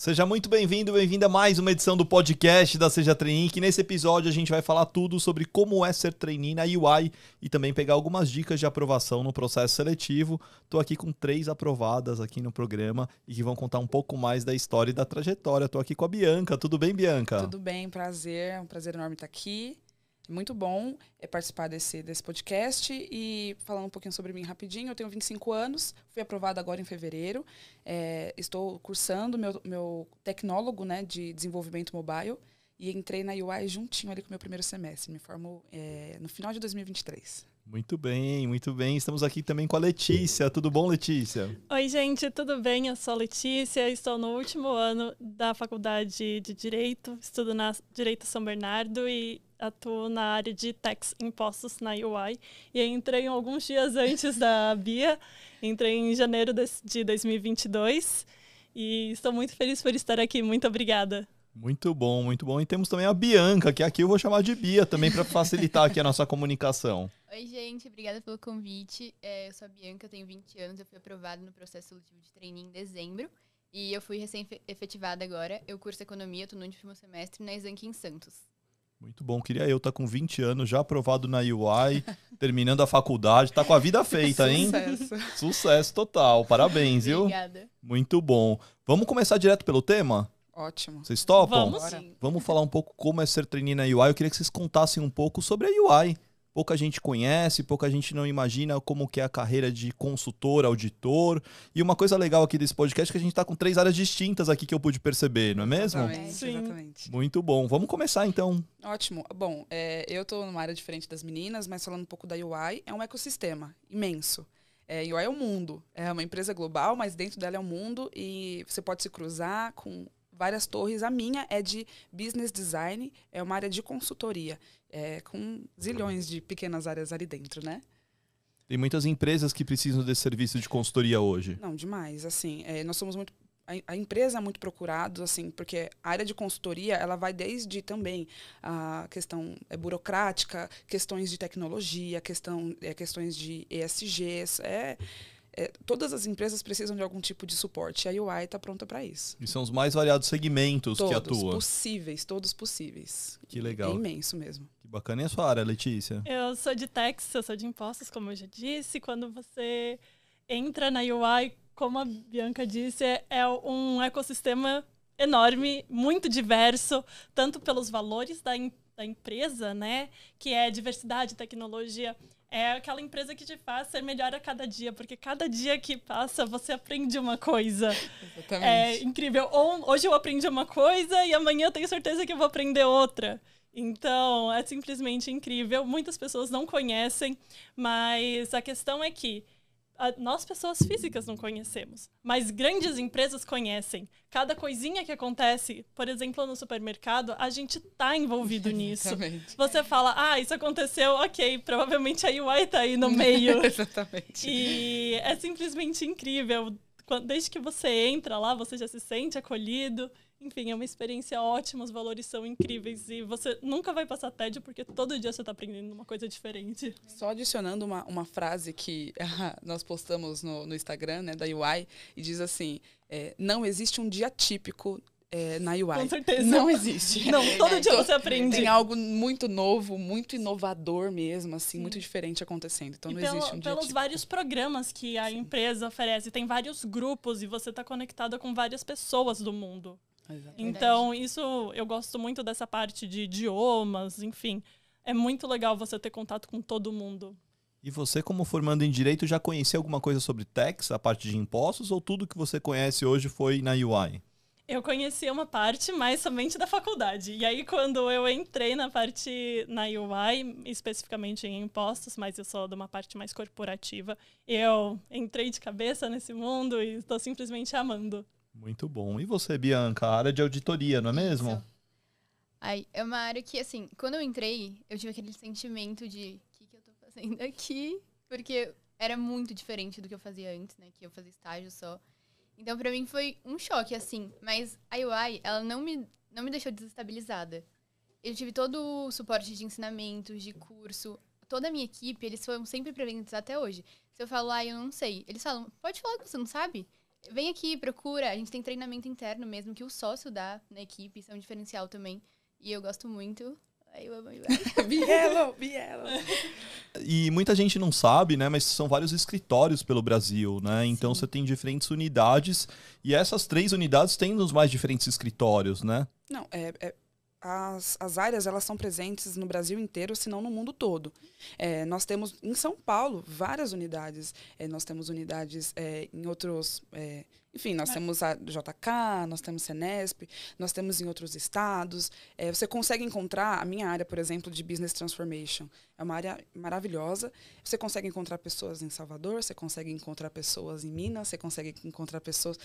Seja muito bem-vindo, bem-vinda a mais uma edição do podcast da Seja Trainee, que nesse episódio a gente vai falar tudo sobre como é ser trainee na UI e também pegar algumas dicas de aprovação no processo seletivo. Tô aqui com três aprovadas aqui no programa e que vão contar um pouco mais da história e da trajetória. Tô aqui com a Bianca. Tudo bem, Bianca? Tudo bem, prazer. É um prazer enorme estar aqui muito bom é participar desse, desse podcast e falando um pouquinho sobre mim rapidinho. Eu tenho 25 anos, fui aprovada agora em fevereiro. É, estou cursando meu, meu tecnólogo né, de desenvolvimento mobile e entrei na UI juntinho ali com o meu primeiro semestre. Me formo é, no final de 2023. Muito bem, muito bem. Estamos aqui também com a Letícia. Tudo bom, Letícia? Oi, gente, tudo bem? Eu sou a Letícia, estou no último ano da Faculdade de Direito, estudo na Direito São Bernardo e atuo na área de tax impostos na UI. E entrei alguns dias antes da Bia, entrei em janeiro de 2022 e estou muito feliz por estar aqui. Muito obrigada. Muito bom, muito bom. E temos também a Bianca, que aqui eu vou chamar de Bia também para facilitar aqui a nossa comunicação. Oi, gente, obrigada pelo convite. É, eu sou a Bianca, eu tenho 20 anos, eu fui aprovada no processo seletivo de treininho em dezembro. E eu fui recém-efetivada agora. Eu curso economia, estou no último semestre na Exanc em Santos. Muito bom, queria eu estar tá com 20 anos, já aprovado na UI, terminando a faculdade, tá com a vida feita, hein? Sucesso. Sucesso total, parabéns, viu? Obrigada. Muito bom. Vamos começar direto pelo tema? Ótimo. Vocês topam? Vamos sim. Vamos falar um pouco como é ser trainee na UI. Eu queria que vocês contassem um pouco sobre a UI. Pouca gente conhece, pouca gente não imagina como que é a carreira de consultor, auditor. E uma coisa legal aqui desse podcast é que a gente está com três áreas distintas aqui que eu pude perceber, não é mesmo? Exatamente, Sim. exatamente. Muito bom. Vamos começar então. Ótimo. Bom, é, eu estou numa área diferente das meninas, mas falando um pouco da UI, é um ecossistema imenso. É, UI é o um mundo. É uma empresa global, mas dentro dela é um mundo e você pode se cruzar com várias torres. A minha é de business design, é uma área de consultoria, é, com zilhões de pequenas áreas ali dentro, né? Tem muitas empresas que precisam desse serviço de consultoria hoje. Não, demais. Assim, é, nós somos muito a, empresa é muito procurada, assim, porque a área de consultoria ela vai desde também a questão é, burocrática, questões de tecnologia, questão, é, questões de ESGs, é, é, todas as empresas precisam de algum tipo de suporte. A UI está pronta para isso. E são os mais variados segmentos todos que atuam. possíveis, todos possíveis. Que legal. É imenso mesmo. Que bacana. E a sua área, Letícia? Eu sou de tax, eu sou de impostos, como eu já disse. Quando você entra na UI, como a Bianca disse, é, é um ecossistema enorme, muito diverso, tanto pelos valores da, da empresa, né, que é diversidade, tecnologia, é aquela empresa que te faz ser melhor a cada dia, porque cada dia que passa você aprende uma coisa. Exatamente. É incrível. Hoje eu aprendi uma coisa e amanhã eu tenho certeza que eu vou aprender outra. Então, é simplesmente incrível. Muitas pessoas não conhecem, mas a questão é que nós pessoas físicas não conhecemos, mas grandes empresas conhecem. Cada coisinha que acontece, por exemplo, no supermercado, a gente tá envolvido nisso. Exatamente. Você fala, ah, isso aconteceu, ok, provavelmente a UI tá aí no meio. Exatamente. E é simplesmente incrível. Desde que você entra lá, você já se sente acolhido. Enfim, é uma experiência ótima, os valores são incríveis e você nunca vai passar tédio porque todo dia você está aprendendo uma coisa diferente. Só adicionando uma, uma frase que nós postamos no, no Instagram, né, da UI, e diz assim: é, não existe um dia típico é, na UI. Com certeza. Não existe. Não, todo dia você aprende. Tem algo muito novo, muito inovador mesmo, assim, Sim. muito diferente acontecendo. Então e não pelo, existe um dia Pelos típico. vários programas que a Sim. empresa oferece. Tem vários grupos e você está conectada com várias pessoas do mundo. Exatamente. Então, isso eu gosto muito dessa parte de idiomas, enfim. É muito legal você ter contato com todo mundo. E você, como formando em direito, já conhecia alguma coisa sobre tax, a parte de impostos, ou tudo que você conhece hoje foi na UI? Eu conhecia uma parte, mas somente da faculdade. E aí, quando eu entrei na parte na UI, especificamente em impostos, mas eu sou de uma parte mais corporativa, eu entrei de cabeça nesse mundo e estou simplesmente amando. Muito bom. E você, Bianca, a área de auditoria, não é mesmo? Isso. Ai, é uma área que, assim, quando eu entrei, eu tive aquele sentimento de o que, que eu tô fazendo aqui? Porque era muito diferente do que eu fazia antes, né? Que eu fazia estágio só. Então, para mim foi um choque, assim. Mas a UI, ela não me, não me deixou desestabilizada. Eu tive todo o suporte de ensinamentos, de curso. Toda a minha equipe, eles foram sempre presentes até hoje. Se eu falo, ah, eu não sei, eles falam, pode falar que você não sabe. Vem aqui, procura. A gente tem treinamento interno mesmo, que o sócio dá na equipe, isso é um diferencial também. E eu gosto muito. Aí eu amo. Bielo, Bielo. E muita gente não sabe, né? Mas são vários escritórios pelo Brasil, né? Então você tem diferentes unidades e essas três unidades têm os mais diferentes escritórios, né? Não, é, é- as, as áreas elas são presentes no Brasil inteiro, se não no mundo todo. É, nós temos em São Paulo várias unidades. É, nós temos unidades é, em outros. É, enfim, nós Mas- temos a JK, nós temos Senesp, nós temos em outros estados. É, você consegue encontrar a minha área, por exemplo, de Business Transformation. É uma área maravilhosa. Você consegue encontrar pessoas em Salvador, você consegue encontrar pessoas em Minas, você consegue encontrar pessoas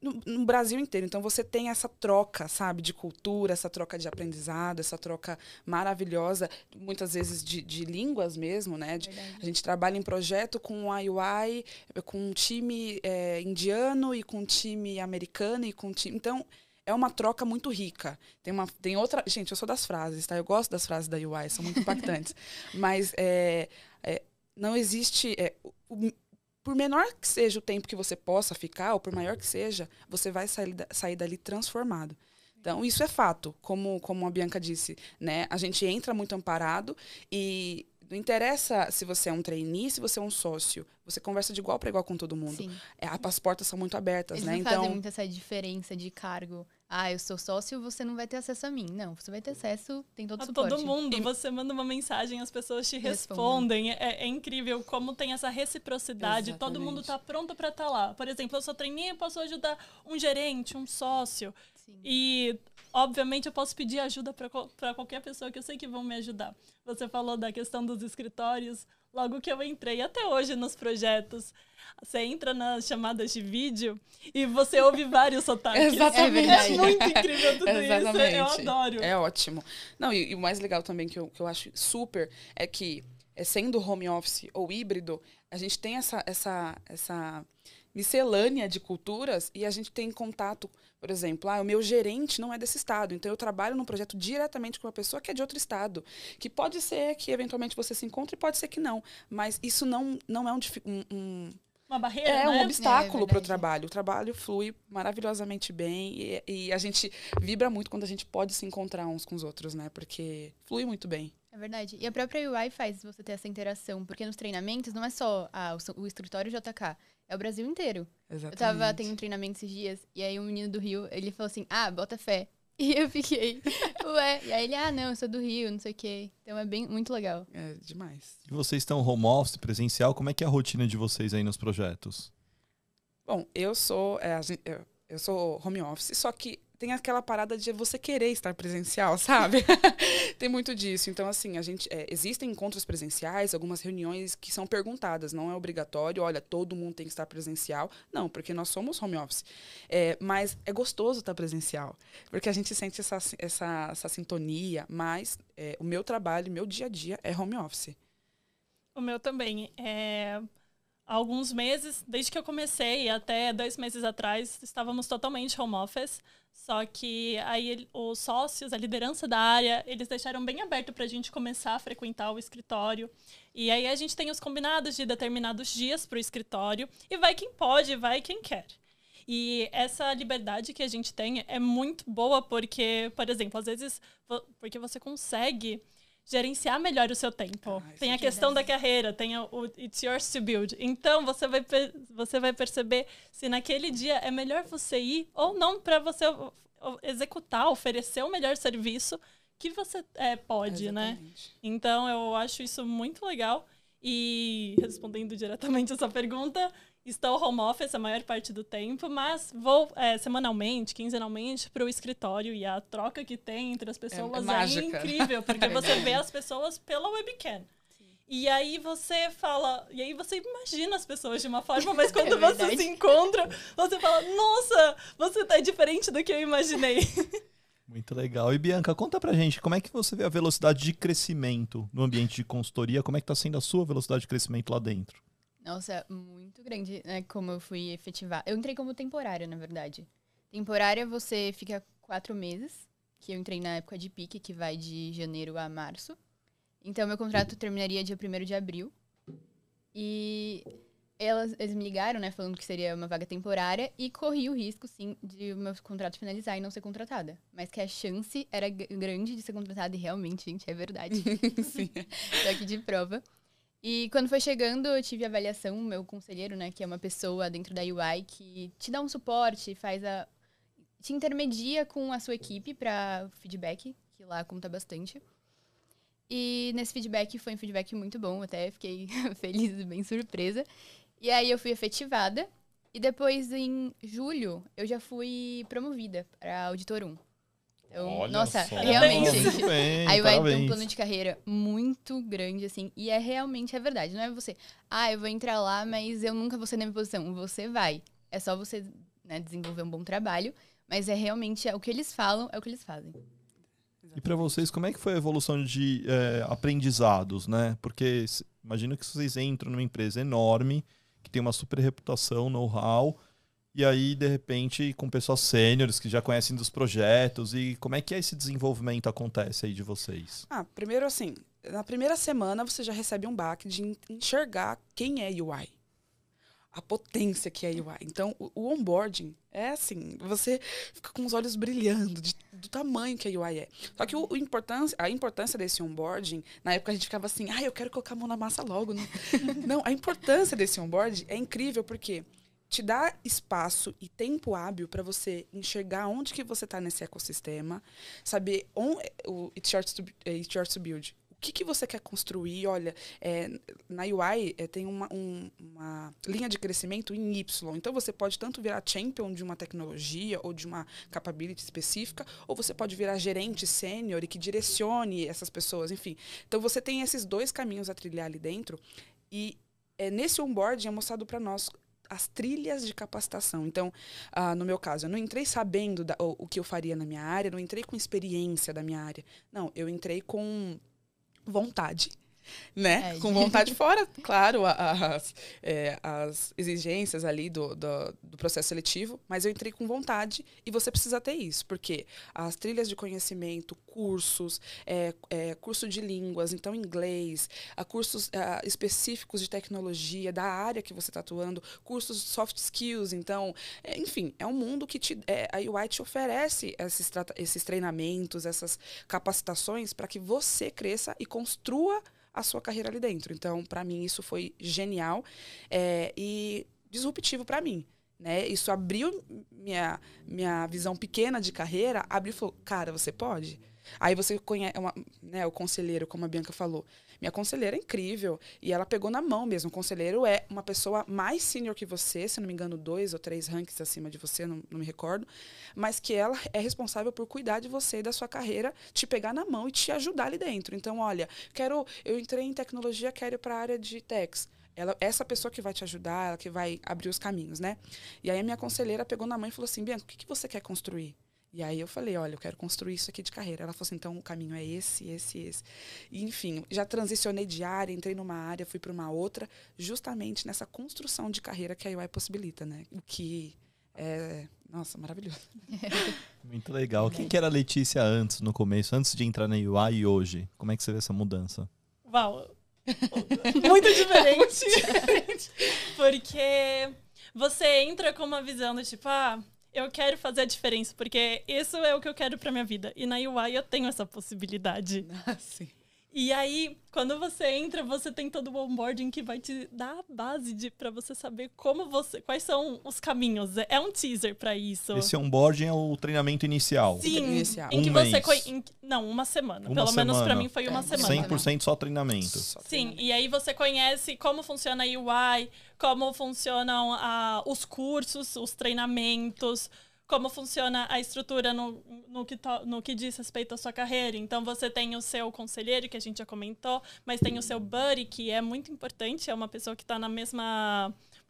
no, no Brasil inteiro. Então você tem essa troca, sabe, de cultura, essa troca de aprendizado, essa troca maravilhosa, muitas vezes de, de línguas mesmo, né? De- a gente trabalha em projeto com o IUI, com um time é, indiano e com um time americano e com time. Então, é uma troca muito rica. Tem, uma, tem outra. Gente, eu sou das frases, tá? Eu gosto das frases da UI, são muito impactantes. Mas é, é, não existe. é, o- por menor que seja o tempo que você possa ficar, ou por maior que seja, você vai sair, sair dali transformado. Então, isso é fato, como, como a Bianca disse, né? A gente entra muito amparado e não interessa se você é um trainee, se você é um sócio. Você conversa de igual para igual com todo mundo. Sim. É, as portas são muito abertas, Eles né? não Então, fazem muito essa diferença de cargo. Ah, eu sou sócio, você não vai ter acesso a mim. Não, você vai ter acesso, tem todo o A suporte. todo mundo, E- você manda uma mensagem, as pessoas te Respondem. respondem. É, é incrível como tem essa reciprocidade. Todo mundo Exatamente. tá pronto para estar lá. Por exemplo, eu sou trainee, eu posso ajudar um gerente, um sócio. Sim. E, obviamente, eu posso pedir ajuda para qualquer pessoa que eu sei que vão me ajudar. Você falou da questão dos escritórios. Logo que eu entrei, até hoje nos projetos, você entra nas chamadas de vídeo e você ouve vários sotaques. Exatamente. É muito incrível tudo isso. Eu Exatamente. adoro. É ótimo. Não, e, e o mais legal também que eu, que eu acho super é que, é, sendo home office ou híbrido, a gente tem essa, essa, essa miscelânea de culturas e a gente tem contato, por exemplo, ah, o meu gerente não é desse estado, então eu trabalho num projeto diretamente com uma pessoa que é de outro estado, que pode ser que eventualmente você se encontre, pode ser que não, mas isso não, não é um, um- um, Uma barreira, é um né? obstáculo É para o trabalho. O trabalho flui maravilhosamente bem e, e a gente vibra muito quando a gente pode se encontrar uns com os outros, né? Porque flui muito bem. É verdade. E a própria UI faz você ter essa interação, porque nos treinamentos não é só ah, o, o escritório JK, é o Brasil inteiro. Exatamente. Eu tava tendo um treinamento esses dias, e aí um menino do Rio, ele falou assim, ah, bota fé. E eu fiquei, ué. E aí ele, ah, não, eu sou do Rio, não sei o quê. Então é bem, muito legal. É demais. E vocês estão home office, presencial, como é que é a rotina de vocês aí nos projetos? Bom, eu sou é, eu, eu sou home office, só que tem aquela parada de você querer estar presencial, sabe? tem muito disso. Então, assim, a gente é, existem encontros presenciais, algumas reuniões que são perguntadas, não é obrigatório. Olha, todo mundo tem que estar presencial. Não, porque nós somos home office. É, mas é gostoso estar presencial, porque a gente sente essa, essa, essa sintonia. Mas é, o meu trabalho, meu dia a dia é home office. O meu também. É... Alguns meses, desde que eu comecei, até dois meses atrás, estávamos totalmente home office. Só que aí os sócios, a liderança da área, eles deixaram bem aberto para a gente começar a frequentar o escritório. E aí a gente tem os combinados de determinados dias para o escritório. E vai quem pode, vai quem quer. E essa liberdade que a gente tem é muito boa porque, por exemplo, às vezes, porque você consegue gerenciar melhor o seu tempo. Ah, tem é a questão da carreira, tem o, It's Yours to Build. Então, você vai, você vai perceber se naquele dia é melhor você ir ou não para você executar, oferecer o melhor serviço que você é, pode, né? Então, eu acho isso muito legal. E respondendo diretamente essa pergunta, estou home office a maior parte do tempo, mas vou é, semanalmente, quinzenalmente para o escritório e a troca que tem entre as pessoas é, mágica. incrível, porque É você vê as pessoas pela webcam. E aí você fala, e aí você imagina as pessoas de uma forma, mas quando É você se encontra, você fala, nossa, você tá diferente do que eu imaginei. Muito legal. E Bianca, conta pra gente, como é que você vê a velocidade de crescimento no ambiente de consultoria? Como é que tá sendo a sua velocidade de crescimento lá dentro? Nossa, muito grande, né? Como eu fui efetivar. Eu entrei como temporária, na verdade. Temporária você fica quatro meses, que eu entrei na época de pique, que vai de janeiro a março. Então, meu contrato terminaria dia 1 de abril. E elas, eles me ligaram, né, falando que seria uma vaga temporária e corri o risco, sim, de o meu contrato finalizar e não ser contratada. Mas que a chance era grande de ser contratada e realmente, gente, é verdade. Sim. Tô aqui de prova. E quando foi chegando, eu tive avaliação, meu conselheiro, né, que é uma pessoa dentro da UI que te dá um suporte, faz a te intermedia com a sua equipe para feedback, que lá conta bastante. E nesse feedback foi um feedback muito bom, até fiquei feliz e bem surpresa. E aí eu fui efetivada e depois em julho eu já fui promovida para auditor 1. Então, Olha nossa, só. realmente, gente, Bem, Aí vai ter um plano de carreira muito grande, assim. E é realmente é verdade. Não é você, ah, eu vou entrar lá, mas eu nunca vou ser na minha posição. Você vai. É só você né, desenvolver um bom trabalho. Mas é realmente é, o que eles falam, é o que eles fazem. E para vocês, como é que foi a evolução de é, aprendizados, né? Porque imagino que vocês entram numa empresa enorme, que tem uma super reputação, know-how, e aí, de repente, com pessoas sêniores que já conhecem dos projetos, e como é que esse desenvolvimento acontece aí de vocês? Ah, primeiro assim, na primeira semana você já recebe um baque de en- enxergar quem é UI. A potência que é UI. Então, o, o onboarding é assim, você fica com os olhos brilhando de- do tamanho que a UI é. Só que o, o importância, a importância desse onboarding, na época a gente ficava assim, ah, eu quero colocar a mão na massa logo. Não, não a importância desse onboarding é incrível porque te dá espaço e tempo hábil para você enxergar onde que você está nesse ecossistema, saber o It's Yours to, é, It's Yours to Build. O que, que você quer construir? Olha, é, na UI é, tem uma, um- uma linha de crescimento em Y. Então você pode tanto virar champion de uma tecnologia ou de uma capability específica, ou você pode virar gerente sênior e que direcione essas pessoas, enfim. Então você tem esses dois caminhos a trilhar ali dentro. E é, nesse onboarding é mostrado para nós as trilhas de capacitação. Então, ah, no meu caso, eu não entrei sabendo da- o, o que eu faria na minha área, não entrei com experiência da minha área. Não, eu entrei com vontade. Né? É, Com de- vontade fora, claro, as, é, as exigências ali do, do, do processo seletivo, mas eu entrei com vontade e você precisa ter isso, porque as trilhas de conhecimento, cursos, é, é, curso de línguas, então inglês, a cursos específicos de tecnologia, da área que você está atuando, cursos de soft skills, então, é, enfim, é um mundo que te, é, a UI te oferece esses, esses treinamentos, essas capacitações para que você cresça e construa a sua carreira ali dentro. Então, para mim, isso foi genial é, e disruptivo para mim. Né? Isso abriu minha, minha visão pequena de carreira, abriu e falou, cara, você pode? Aí você conhece uma, né, o conselheiro, como a Bianca falou. Minha conselheira é incrível. E ela pegou na mão mesmo. O conselheiro é uma pessoa mais senior que você, se não me engano, dois ou três ranks acima de você, não, não me recordo. Mas que ela é responsável por cuidar de você e da sua carreira, te pegar na mão e te ajudar ali dentro. Então, olha, quero. Eu entrei em tecnologia, quero ir para a área de techs. Ela, essa pessoa que vai te ajudar, ela que vai abrir os caminhos, né? E aí a minha conselheira pegou na mão e falou assim, Bianca, o que, que você quer construir? E aí eu falei, olha, eu quero construir isso aqui de carreira. Ela falou assim, então o caminho é esse, esse, esse. E, enfim, já transicionei de área, entrei numa área, fui para uma outra, justamente nessa construção de carreira que a UI possibilita, né? O que é, nossa, maravilhoso. Muito legal. Quem que era a Letícia antes, no começo, antes de entrar na UI e hoje? Como é que você vê essa mudança? Uau! Muito diferente. porque você entra com uma visão do tipo, ah, eu quero fazer a diferença, porque isso é o que eu quero pra minha vida. E na UI eu tenho essa possibilidade. Sim. E aí, quando você entra, você tem todo o onboarding que vai te dar a base de para você saber como você, quais são os caminhos. É- É um teaser pra isso. Esse onboarding é o treinamento inicial. Sim, Inicial. em que Um você mês. em- não, uma semana. Uma Pelo menos pra semana. mim foi uma É, semana. 100% só treinamento. Só Sim, treinamento. e aí você conhece como funciona a UI, como funcionam ah, os cursos, os treinamentos, como funciona a estrutura no, no, que to- no que diz respeito à sua carreira. Então você tem o seu conselheiro, que a gente já comentou, mas tem o seu buddy, que é muito importante, é uma pessoa que está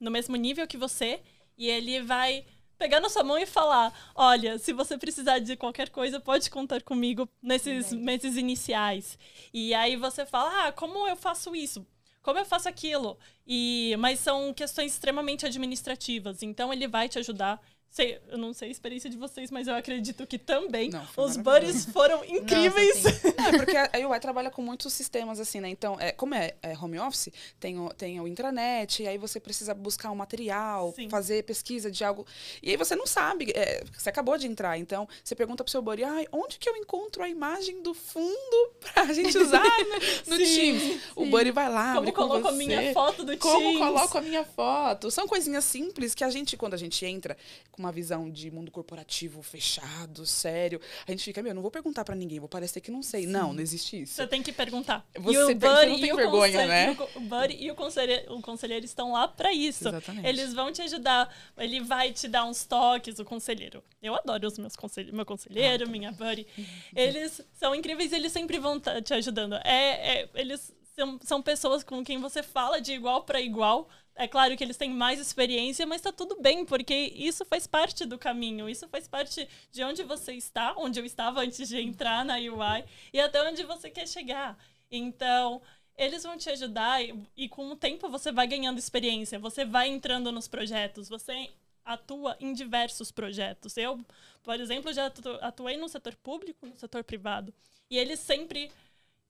no mesmo nível que você, e ele vai pegar na sua mão e falar: olha, se você precisar de qualquer coisa, pode contar comigo nesses meses iniciais. E aí você fala: ah, como eu faço isso? Como eu faço aquilo? E, mas são questões extremamente administrativas. Então ele vai te ajudar sei, eu não sei a experiência de vocês, mas eu acredito que também Não, os buddies foram incríveis. Nossa, sim. É porque a UI trabalha com muitos sistemas, assim, né? Então, é, como é, é home office, tem o, tem o intranet, e aí você precisa buscar um material, Sim. fazer pesquisa de algo. E aí você não sabe, é, você acabou de entrar, então você pergunta pro seu buddy, ai, onde que eu encontro a imagem do fundo pra gente usar no, no Sim, Teams? O buddy vai lá, Como abre com coloco a você. minha foto do Como Teams. coloco a minha foto? São coisinhas simples que a gente, quando a gente entra com uma visão de mundo corporativo fechado, sério, a gente fica, meu, não vou perguntar pra ninguém, vou parecer que não sei. Não, não existe isso. Você tem que perguntar. Você e o tem- você Buddy não tem e o vergonha, né? o Buddy e o conselheiro, o conselheiro estão lá pra isso. Exatamente. Eles vão te ajudar. Ele vai te dar uns toques, o conselheiro. Eu adoro os meus conselheiros, meu conselheiro, Ah, tá minha Buddy. Eles são incríveis, eles sempre vão te ajudando. É, é- eles são, são pessoas com quem você fala de igual pra igual. É claro que eles têm mais experiência, mas tá tudo bem, porque isso faz parte do caminho. Isso faz parte de onde você está, onde eu estava antes de entrar na UI e até onde você quer chegar. Então, eles vão te ajudar e, e com o tempo você vai ganhando experiência, você vai entrando nos projetos, você atua em diversos projetos. Eu, por exemplo, já atu- atuei no setor público, no setor privado, e eles sempre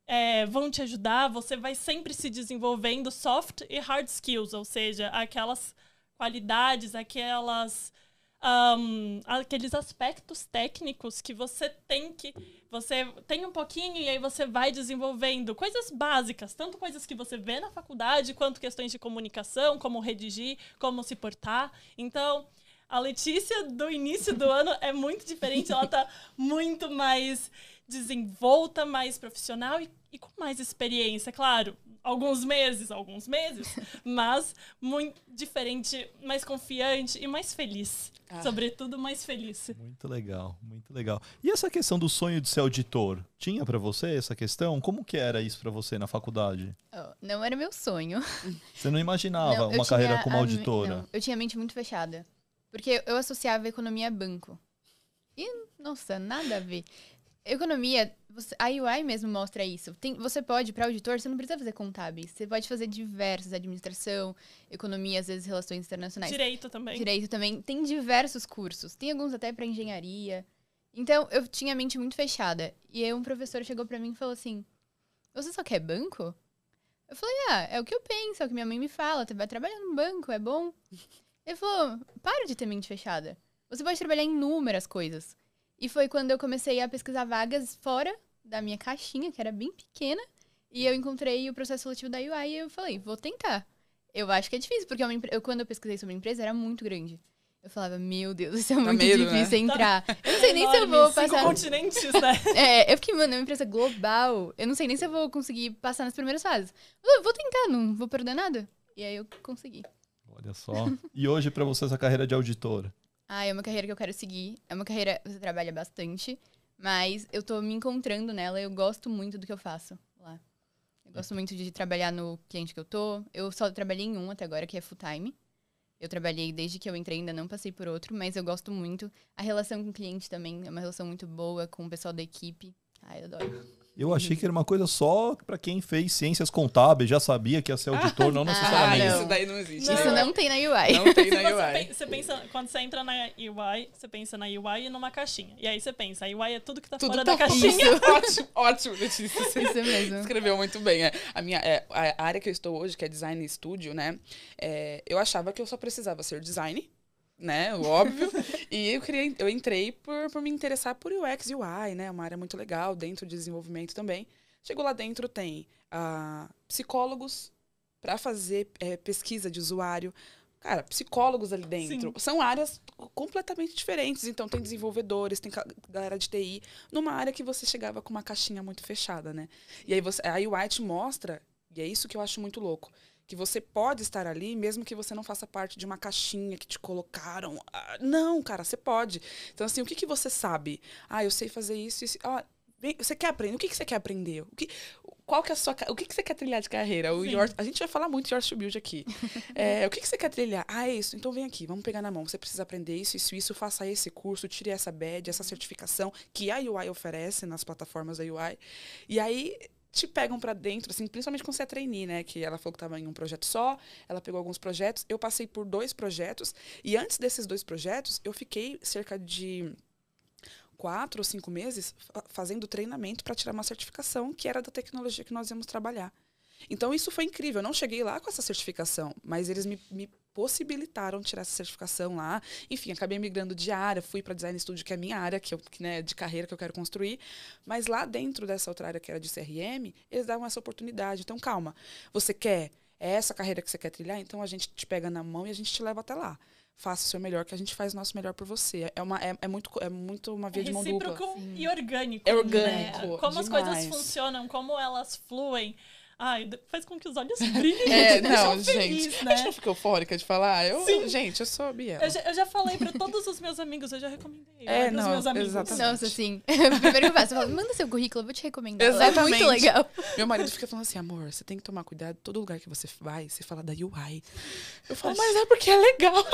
é, vão te ajudar, você vai sempre se desenvolvendo soft e hard skills, ou seja, aquelas qualidades, aquelas um, aqueles aspectos técnicos que você tem que você tem um pouquinho e aí você vai desenvolvendo coisas básicas, tanto coisas que você vê na faculdade, quanto questões de comunicação, como redigir, como se portar. Então, a Letícia do início do ano é muito diferente, ela tá muito mais desenvolta, mais profissional e, e com mais experiência, claro. Alguns meses, alguns meses, mas muito diferente, mais confiante e mais feliz. Ah. Sobretudo, mais feliz. Muito legal, muito legal. E essa questão do sonho de ser auditor? Tinha pra você essa questão? Como que era isso pra você na faculdade? Oh, não era meu sonho. Você não imaginava Não, uma carreira como a- auditora? não, eu tinha a mente muito fechada. Porque eu associava economia a banco. E, nossa, nada a ver. Economia, você- a UI mesmo mostra isso. Tem, você pode, para auditor, você não precisa fazer contábeis. Você pode fazer diversos, administração, economia, às vezes relações internacionais. Direito também. Direito também. Tem diversos cursos. Tem alguns até para engenharia. Então, eu tinha a mente muito fechada. E aí um professor chegou para mim e falou assim: Você só quer banco? Eu falei: Ah, é o que eu penso, é o que minha mãe me fala. Você vai trabalhar num banco, é bom. Ele falou: Para de ter mente fechada. Você pode trabalhar em inúmeras coisas. E foi quando eu comecei a pesquisar vagas fora da minha caixinha, que era bem pequena. E eu encontrei o processo seletivo da UI e eu falei: Vou tentar. Eu acho que é difícil, porque é empre- eu, quando eu pesquisei sobre a empresa, era muito grande. Eu falava, meu Deus, isso é muito medo, né? difícil entrar. Eu não sei nem se eu vou cinco passar. continentes, né? É, eu fiquei, mano, é uma empresa global. Eu não sei nem se eu vou conseguir passar nas primeiras fases. Eu vou tentar, não vou perder nada. E aí eu consegui. Olha só. E hoje pra você essa carreira de auditora? Ah, é uma carreira que eu quero seguir. É uma carreira, você trabalha bastante, mas eu tô me encontrando nela. Eu gosto muito do que eu faço lá. Eu gosto muito de trabalhar no cliente que eu tô. Eu só trabalhei em um até agora, que é full time. Eu trabalhei desde que eu entrei, ainda não passei por outro, mas eu gosto muito. A relação com o cliente também é uma relação muito boa com o pessoal da equipe. Ah, eu adoro. Eu achei que era uma coisa só pra quem fez ciências contábeis, já sabia que ia ser auditor, não Ah, necessariamente. não. isso daí não existe. Isso né? não tem na UI. Não tem na UI. você pensa, quando você entra na UI, você pensa na UI e numa caixinha. E aí você pensa, a UI é tudo que tá Tudo fora tá da caixinha. ótimo, ótimo, Letícia. Você Isso mesmo. escreveu muito bem. É. A minha é, a área que eu estou hoje, que é design studio, né? é, eu achava que eu só precisava ser design, né? o Óbvio. E eu queria, eu entrei por, por me interessar por UX e UI, né? Uma área muito legal dentro de desenvolvimento também. Chegou lá dentro tem ah, psicólogos para fazer é, pesquisa de usuário. Cara, psicólogos ali dentro. São áreas completamente diferentes. Então, tem desenvolvedores, tem galera de TI, numa área que você chegava com uma caixinha muito fechada, né? E aí você, a UI te mostra, e é isso que eu acho muito louco, que você pode estar ali mesmo que você não faça parte de uma caixinha que te colocaram. Ah, não, cara, você pode. Então, assim, o que, que você sabe? Ah, eu sei fazer isso, isso. Ah, você quer aprender? O que, que você quer aprender? O que, qual que é a sua, o que, que você quer trilhar de carreira? O Sim. Yours- a gente vai falar muito de Yours to Build aqui. É, o que, que você quer trilhar? Ah, é isso. Então vem aqui, vamos pegar na mão. Você precisa aprender isso, isso, isso. Faça esse curso, tire essa badge, essa certificação que a UI oferece nas plataformas da UI. E aí te pegam para dentro, assim, principalmente quando você é trainee, né? Que ela falou que estava em um projeto só, ela pegou alguns projetos. Eu passei por dois projetos, e antes desses dois projetos, eu fiquei cerca de quatro ou cinco meses fazendo treinamento para tirar uma certificação que era da tecnologia que nós íamos trabalhar. Então isso foi incrível. Eu não cheguei lá com essa certificação, mas eles me, me possibilitaram tirar essa certificação lá. Enfim, acabei migrando de área, fui para design studio, que é a minha área, que, eu, que né, de carreira que eu quero construir. Mas lá dentro dessa outra área que era de CRM, eles davam essa oportunidade. Então, calma, você quer é essa carreira que você quer trilhar, então a gente te pega na mão e a gente te leva até lá faça o seu melhor, que a gente faz o nosso melhor por você. É, uma, é, é muito, é muito uma via é de mão dupla. e orgânico. É orgânico. Né? Como demais. as coisas funcionam, como elas fluem. Ai, faz com que os olhos brilhem. É, não, gente. Feliz, né? A gente não fica eufórica de falar. Eu, Sim. Gente, eu sou a Bia. Eu já, eu já falei pra todos os meus amigos, eu já recomendei. É, não, meus amigos. Exatamente. Nossa, sim. Primeiro que eu faço, eu falo, manda seu currículo, eu vou te recomendar. Exatamente. É muito legal. Meu marido fica falando assim, amor, você tem que tomar cuidado. Todo lugar que você vai, você fala da UI. Eu falo, mas é porque é legal.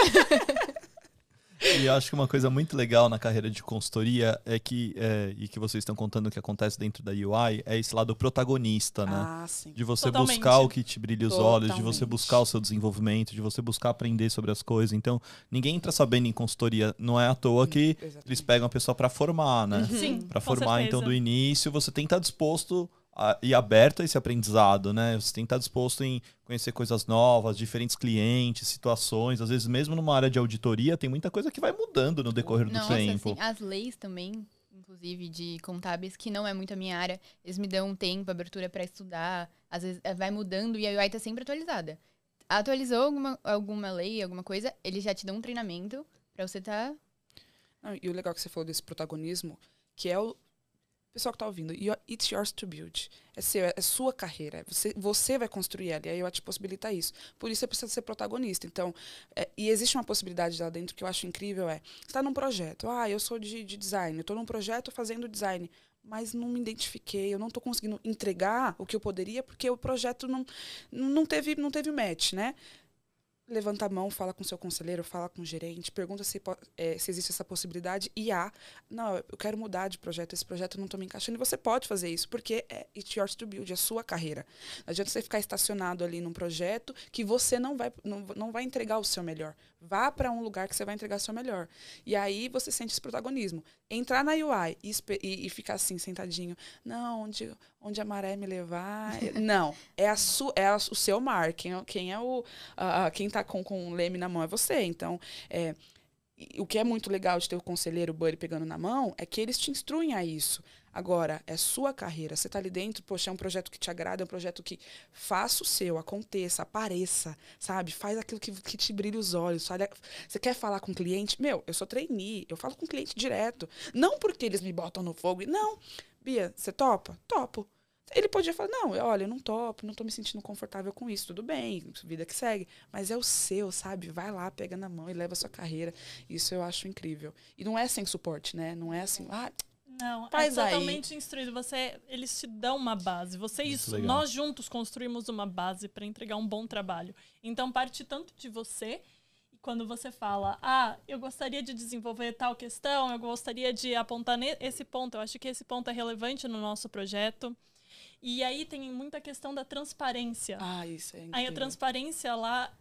E eu acho que uma coisa muito legal na carreira de consultoria é que, é, e que vocês estão contando que acontece dentro da UI, é esse lado protagonista, né? Ah, sim. De você Totalmente. buscar o que te brilha os Totalmente. olhos, de você buscar o seu desenvolvimento, de você buscar aprender sobre as coisas. Então, ninguém entra sabendo em consultoria. Não é à toa que Exatamente. eles pegam a pessoa para formar, né? Sim, para formar, então, do início, você tem que estar disposto e aberto a esse aprendizado, né? Você tem que estar disposto em conhecer coisas novas, diferentes clientes, situações. Às vezes, mesmo numa área de auditoria, tem muita coisa que vai mudando no decorrer do Nossa, tempo. Assim, as leis também, inclusive de contábeis, que não é muito a minha área, eles me dão um tempo, abertura para estudar. Às vezes eh, vai mudando e a UI está sempre atualizada. Atualizou alguma, alguma lei, alguma coisa, eles já te dão um treinamento para você estar. Tá... e o legal que você falou desse protagonismo, que é o, pessoal que está ouvindo, it's yours to build. É, seu, é sua carreira. Você, você vai construir ela. E a IoT possibilita isso. Por isso você precisa ser protagonista. Então, é, e existe uma possibilidade lá dentro que eu acho incrível: é você está num projeto. Ah, eu sou de, de design, eu estou num projeto fazendo design. Mas não me identifiquei, eu não estou conseguindo entregar o que eu poderia, porque o projeto não, não teve não teve match, né? Levanta a mão, fala com seu conselheiro, fala com o gerente, pergunta se, é, se existe essa possibilidade e há. Não, eu quero mudar de projeto, esse projeto não estou me encaixando. E você pode fazer isso, porque é it's yours to build, é sua carreira. Não adianta você ficar estacionado ali num projeto que você não vai, não, não vai entregar o seu melhor. Vá para um lugar que você vai entregar o seu melhor. E aí você sente esse protagonismo. Entrar na UI e, e, e ficar assim, sentadinho. Não, onde, onde a maré me levar. não, é, a su, é a, o seu mar. Quem, é, quem é o. Uh, quem com, com o leme na mão é você. Então, é, o que é muito legal de ter o conselheiro Buddy pegando na mão é que eles te instruem a isso. Agora, é sua carreira. Você está ali dentro, poxa, é um projeto que te agrada, é um projeto que faça o seu, aconteça, apareça, sabe? Faz aquilo que, que te brilha os olhos. Sabe? Você quer falar com o cliente? Meu, eu sou trainee, eu falo com o cliente direto. Não porque eles me botam no fogo. Não. Bia, você topa? Topo. Ele podia falar, não, olha, eu não topo, não tô me sentindo confortável com isso, tudo bem, vida que segue. Mas é o seu, sabe? Vai lá, pega na mão e leva a sua carreira. Isso eu acho incrível. E não é sem suporte, né? Não é assim, ah, não, Faz é totalmente aí. instruído. Você, eles te dão uma base. Vocês, nós juntos construímos uma base para entregar um bom trabalho. Então parte tanto de você quando você fala, ah, eu gostaria de desenvolver tal questão, eu gostaria de apontar esse ponto. Eu acho que esse ponto é relevante no nosso projeto. E aí tem muita questão da transparência. Ah, isso é incrível. Aí a transparência lá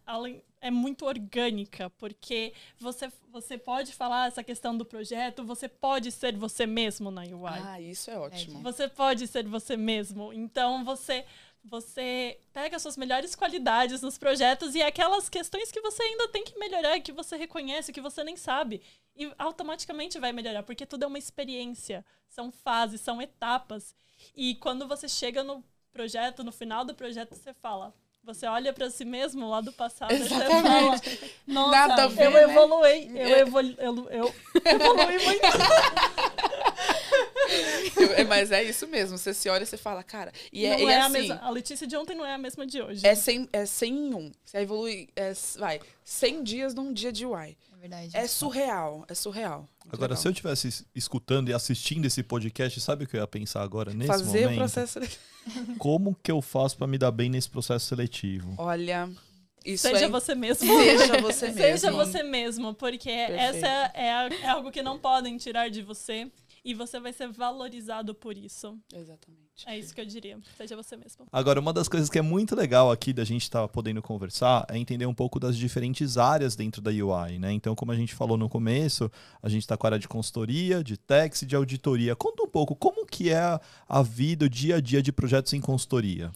é muito orgânica, porque você, você pode falar essa questão do projeto, você pode ser você mesmo na UI. Ah, isso é ótimo. Você pode ser você mesmo. Então você você pega suas melhores qualidades nos projetos e aquelas questões que você ainda tem que melhorar, que você reconhece, que você nem sabe. E automaticamente vai melhorar, porque tudo é uma experiência. São fases, são etapas. E quando você chega no projeto, no final do projeto, você fala. Você olha para si mesmo lá do passado Exatamente. e você fala, nossa, Nada ver, eu né? evoluí, eu, é. evolu eu, eu evoluí muito. eu, mas é isso mesmo, você se olha e você fala, cara, e é, não é, é assim, a mesma, a Letícia de ontem não é a mesma de hoje. É 100, é 100 em 1. Você evolui, é, vai, 100 dias num dia de UI verdade. É surreal, é surreal. Agora, legal. se eu estivesse escutando e assistindo esse podcast, sabe o que eu ia pensar agora nesse Fazer momento? o processo seletivo. Como que eu faço para me dar bem nesse processo seletivo? Olha, isso Seja é... você mesmo. Seja você mesmo. Seja você mesmo, porque Perfeito. essa é, é, algo que não podem tirar de você. E você vai ser valorizado por isso. Exatamente. É isso que eu diria. Seja você mesmo. Agora, uma das coisas que é muito legal aqui da gente estar tá podendo conversar é entender um pouco das diferentes áreas dentro da UI, né? Então, como a gente falou no começo, a gente está com a área de consultoria, de tax e de auditoria. Conta um pouco como que é a vida, o dia a dia de projetos em consultoria.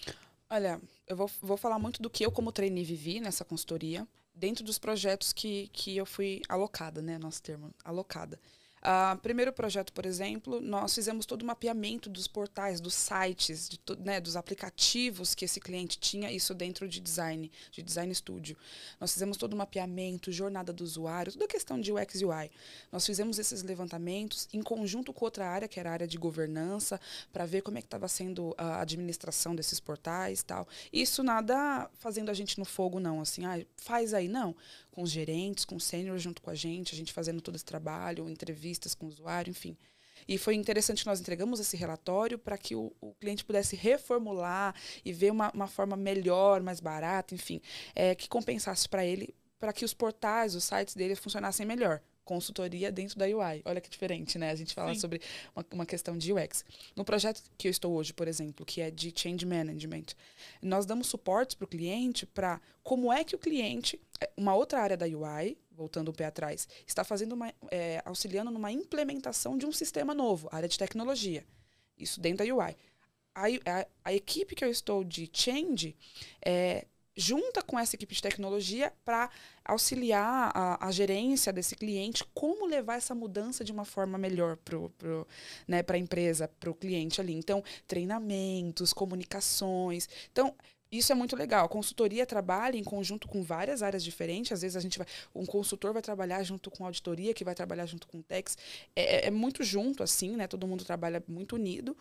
Olha, eu vou, vou falar muito do que eu como trainee vivi nessa consultoria, dentro dos projetos que, que eu fui alocada, né? Nosso termo, alocada. Uh, primeiro projeto, por exemplo, nós fizemos todo o mapeamento dos portais, dos sites, de, né, dos aplicativos que esse cliente tinha, isso dentro de design, de design studio. Nós fizemos todo o mapeamento, jornada do usuário, toda a questão de UX e UI. Nós fizemos esses levantamentos em conjunto com outra área, que era a área de governança, para ver como é que estava sendo a administração desses portais tal. Isso nada fazendo a gente no fogo, não, assim, ah, faz aí, não com os gerentes, com o sênior junto com a gente, a gente fazendo todo esse trabalho, entrevistas com o usuário, enfim. E foi interessante que nós entregamos esse relatório para que o, o, cliente pudesse reformular e ver uma, uma forma melhor, mais barata, enfim, é, que compensasse para ele, para que os portais, os sites dele funcionassem melhor consultoria dentro da UI. Olha que diferente, né? A gente fala Sim. sobre uma, uma, questão de UX. No projeto que eu estou hoje, por exemplo, que é de Change Management, nós damos suportes para o cliente para como é que o cliente, é, uma outra área da UI, voltando o pé atrás, está fazendo uma, é, auxiliando numa implementação de um sistema novo, área de tecnologia. Isso dentro da UI. A, a, a equipe que eu estou de Change é, junta com essa equipe de tecnologia para auxiliar a, a, gerência desse cliente como levar essa mudança de uma forma melhor para né, a empresa, para o cliente ali. Então, treinamentos, comunicações. Então, isso é muito legal. A consultoria trabalha em conjunto com várias áreas diferentes. Às vezes a gente vai, um consultor vai trabalhar junto com auditoria, que vai trabalhar junto com o Tex. É, é, é muito junto, assim, né? Todo mundo trabalha muito unido.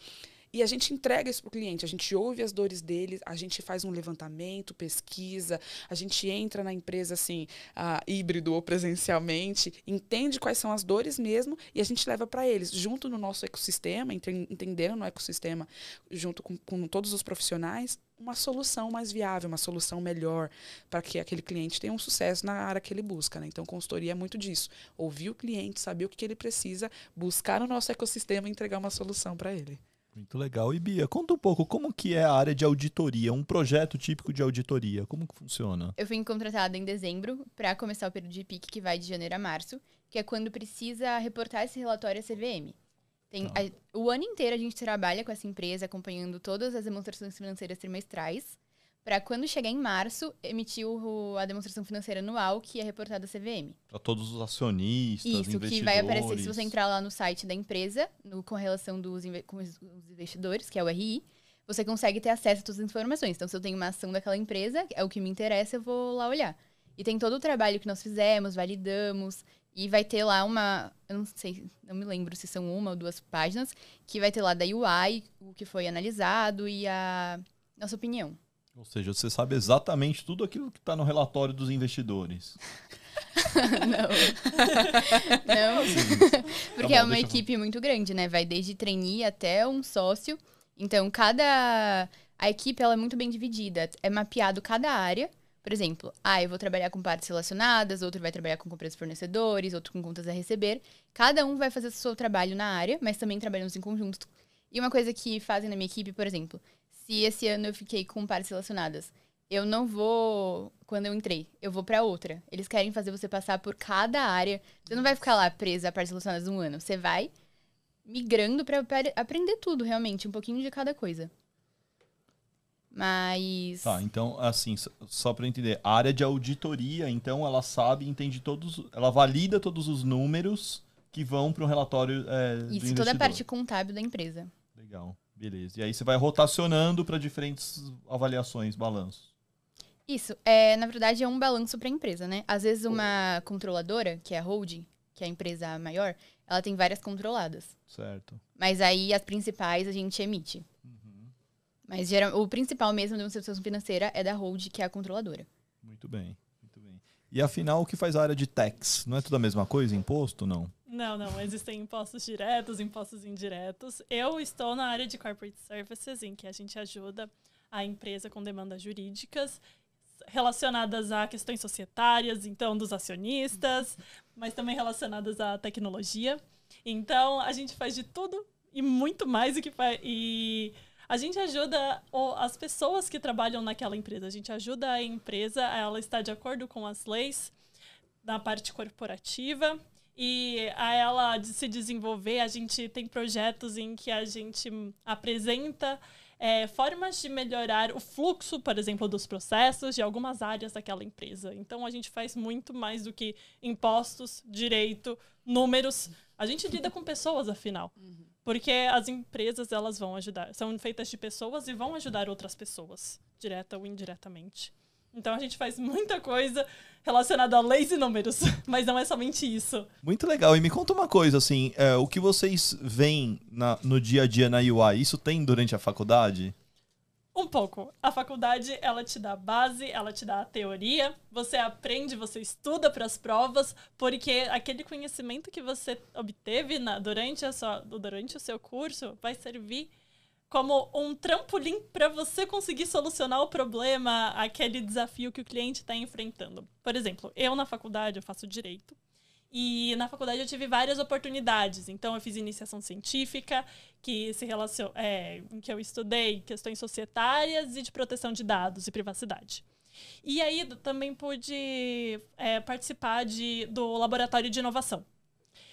E a gente entrega isso para o cliente, a gente ouve as dores dele, a gente faz um levantamento, pesquisa, a gente entra na empresa assim, uh, híbrido ou presencialmente, entende quais são as dores mesmo e a gente leva para eles, junto no nosso ecossistema, entendendo no ecossistema, junto com, com todos os profissionais, uma solução mais viável, uma solução melhor para que aquele cliente tenha um sucesso na área que ele busca. Né? Então, consultoria é muito disso. Ouvir o cliente, saber o que, que ele precisa, buscar no nosso ecossistema e entregar uma solução para ele. Muito legal. E Bia, conta um pouco como que é a área de auditoria, um projeto típico de auditoria, como que funciona? Eu fui contratada em dezembro para começar o período de PIC que vai de janeiro a março, que é quando precisa reportar esse relatório à CVM. Tem, tá. a, o ano inteiro a gente trabalha com essa empresa, acompanhando todas as demonstrações financeiras trimestrais para quando chegar em março, emitir o, a demonstração financeira anual, que é reportada à CVM. Para todos os acionistas, Isso, que vai aparecer se você entrar lá no site da empresa, no, com relação dos com os investidores, que é o RI, você consegue ter acesso a todas as informações. Então, se eu tenho uma ação daquela empresa, é o que me interessa, eu vou lá olhar. E tem todo o trabalho que nós fizemos, validamos, e vai ter lá uma, eu não sei, não me lembro se são uma ou duas páginas, que vai ter lá da UI, o que foi analisado e a nossa opinião. Ou seja, você sabe exatamente tudo aquilo que está no relatório dos investidores. não. não. Porque tá bom, é uma equipe eu... muito grande, né? Vai desde trainee até um sócio. Então, cada. A equipe ela é muito bem dividida. É mapeado cada área. Por exemplo, ah, eu vou trabalhar com partes relacionadas, outro vai trabalhar com compras fornecedores, outro com contas a receber. Cada um vai fazer o seu trabalho na área, mas também trabalhamos em conjunto. E uma coisa que fazem na minha equipe, por exemplo, se esse ano eu fiquei com partes relacionadas, eu não vou quando eu entrei, eu vou para outra. Eles querem fazer você passar por cada área. Você não vai ficar lá presa a partes relacionadas um ano. Você vai migrando para aprender tudo, realmente, um pouquinho de cada coisa. Mas. Tá, então, assim, só para entender, a área de auditoria, então, ela sabe, entende todos. Ela valida todos os números que vão para o relatório. É, Isso, toda a parte contábil da empresa. Legal. Beleza. E aí você vai rotacionando para diferentes avaliações, balanços. Isso. É, na verdade, é um balanço para a empresa, né? Às vezes uma controladora, que é a holding, que é a empresa maior, ela tem várias controladas. Certo. Mas aí as principais a gente emite. Uhum. Mas geral, o principal mesmo da demonstração financeira é da holding, que é a controladora. Muito bem. Muito bem. E afinal, o que faz a área de tax? Não é tudo a mesma coisa? Imposto, não? Não, não. Existem impostos diretos, impostos indiretos. Eu estou na área de corporate services, em que a gente ajuda a empresa com demandas jurídicas relacionadas a questões societárias, então dos acionistas, mas também relacionadas à tecnologia. Então, a gente faz de tudo e muito mais do que faz. E a gente ajuda as pessoas que trabalham naquela empresa. A gente ajuda a empresa a ela estar de acordo com as leis na parte corporativa e a ela de se desenvolver. A gente tem projetos em que a gente apresenta é, formas de melhorar o fluxo, por exemplo, dos processos de algumas áreas daquela empresa. Então a gente faz muito mais do que impostos, direito, números. A gente lida com pessoas, afinal. Uhum. Porque as empresas, elas vão ajudar. São feitas de pessoas e vão ajudar outras pessoas, direta ou indiretamente. Então a gente faz muita coisa relacionada a leis e números, mas não é somente isso. Muito legal. E me conta uma coisa, assim, é, o que vocês veem na, no dia a dia na UI, isso tem durante a faculdade? Um pouco. A faculdade, ela te dá a base, ela te dá a teoria, você aprende, você estuda para as provas, porque aquele conhecimento que você obteve na, durante, a sua, durante o seu curso vai servir como um trampolim para você conseguir solucionar o problema, aquele desafio que o cliente está enfrentando. Por exemplo, eu na faculdade eu faço direito e na faculdade eu tive várias oportunidades. Então eu fiz iniciação científica, que se relaciona, é, em que eu estudei questões societárias e de proteção de dados e privacidade. E aí também pude é, participar de, do laboratório de inovação,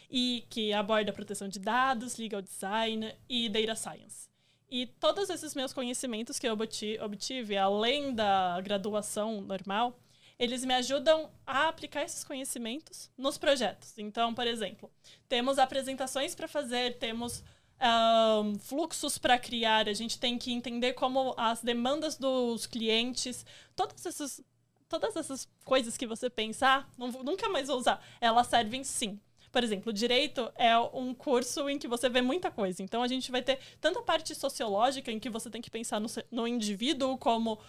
e que aborda proteção de dados, legal design e data science. E todos esses meus conhecimentos que eu obtive, além da graduação normal, eles me ajudam a aplicar esses conhecimentos nos projetos. Então, por exemplo, temos apresentações para fazer, temos um, fluxos para criar, a gente tem que entender como as demandas dos clientes, todas essas, todas essas coisas que você pensar, ah, nunca mais vou usar, elas servem sim. Por exemplo, direito é um curso em que você vê muita coisa. Então, a gente vai ter tanta parte sociológica em que você tem que pensar no, no indivíduo como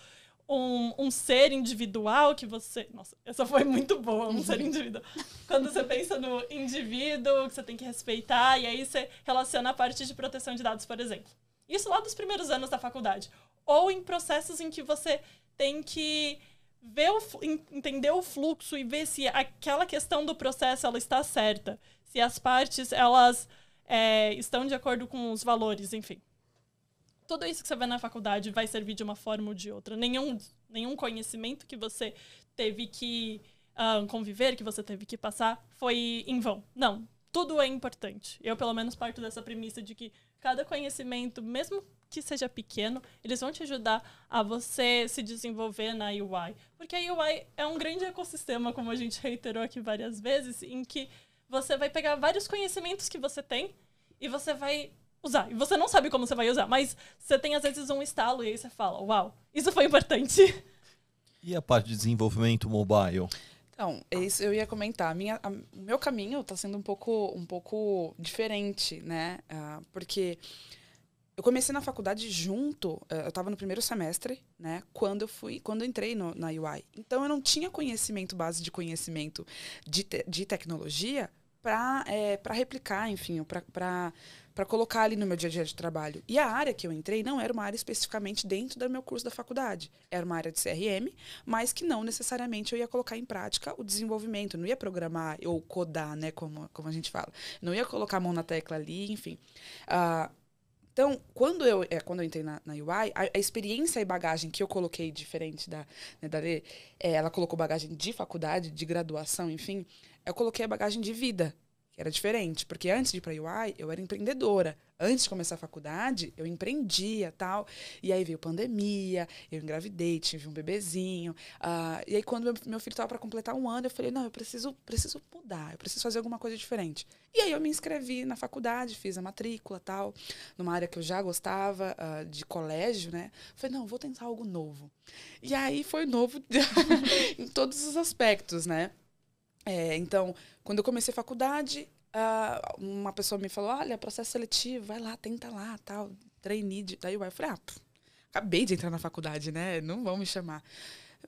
um, um ser individual que você. Nossa, essa foi muito boa, um ser individual. Quando você pensa no indivíduo que você tem que respeitar, e aí você relaciona a parte de proteção de dados, por exemplo. Isso lá dos primeiros anos da faculdade. Ou em processos em que você tem que ver o, entender o fluxo e ver se aquela questão do processo ela está certa. Se as partes elas é, estão de acordo com os valores, enfim tudo isso que você vê na faculdade vai servir de uma forma ou de outra. Nenhum, nenhum conhecimento que você teve que uh, conviver, que você teve que passar, foi em vão. Não, tudo é importante. Eu, pelo menos, parto dessa premissa de que cada conhecimento, mesmo que seja pequeno, eles vão te ajudar a você se desenvolver na UI. Porque a UI é um grande ecossistema, como a gente reiterou aqui várias vezes, em que você vai pegar vários conhecimentos que você tem e você vai usar. E você não sabe como você vai usar, mas você tem às vezes um estalo e aí você fala, uau, isso foi importante. E a parte de desenvolvimento mobile? Então, é isso eu ia comentar. Minha, a, o meu caminho está sendo um pouco, um pouco diferente, né? Uh, porque eu comecei na faculdade junto, uh, eu estava no primeiro semestre, né? Quando eu fui, quando eu entrei no, na UI. Então eu não tinha conhecimento, base de conhecimento de, te, de tecnologia para é, replicar, enfim, para para colocar ali no meu dia a dia de trabalho. E a área que eu entrei não era uma área especificamente dentro do meu curso da faculdade. Era uma área de CRM, mas que não necessariamente eu ia colocar em prática o desenvolvimento. não ia programar ou codar, né, como, como a gente fala. Não ia colocar a mão na tecla ali, enfim. Uh, então, quando eu, é, quando eu entrei na, na UI, a, a, experiência e bagagem que eu coloquei diferente da, né, da Lê, é, ela colocou bagagem de faculdade, de graduação, enfim, eu coloquei a bagagem de vida que era diferente, porque antes de ir para UI, eu era empreendedora. Antes de começar a faculdade, eu empreendia tal. E aí veio pandemia, eu engravidei, tive um bebezinho. Uh, e aí, quando meu, meu filho estava para completar um ano, eu falei: não, eu preciso, preciso mudar, eu preciso fazer alguma coisa diferente. E aí, eu me inscrevi na faculdade, fiz a matrícula tal, numa área que eu já gostava, uh, de colégio, né? Falei: não, vou tentar algo novo. E aí, foi novo em todos os aspectos, né? É, então, quando eu comecei a faculdade, uh, uma pessoa me falou: olha, processo seletivo, vai lá, tenta lá, tal, trainee. Daí eu falei: ah, acabei de entrar na faculdade, né? Não vão me chamar.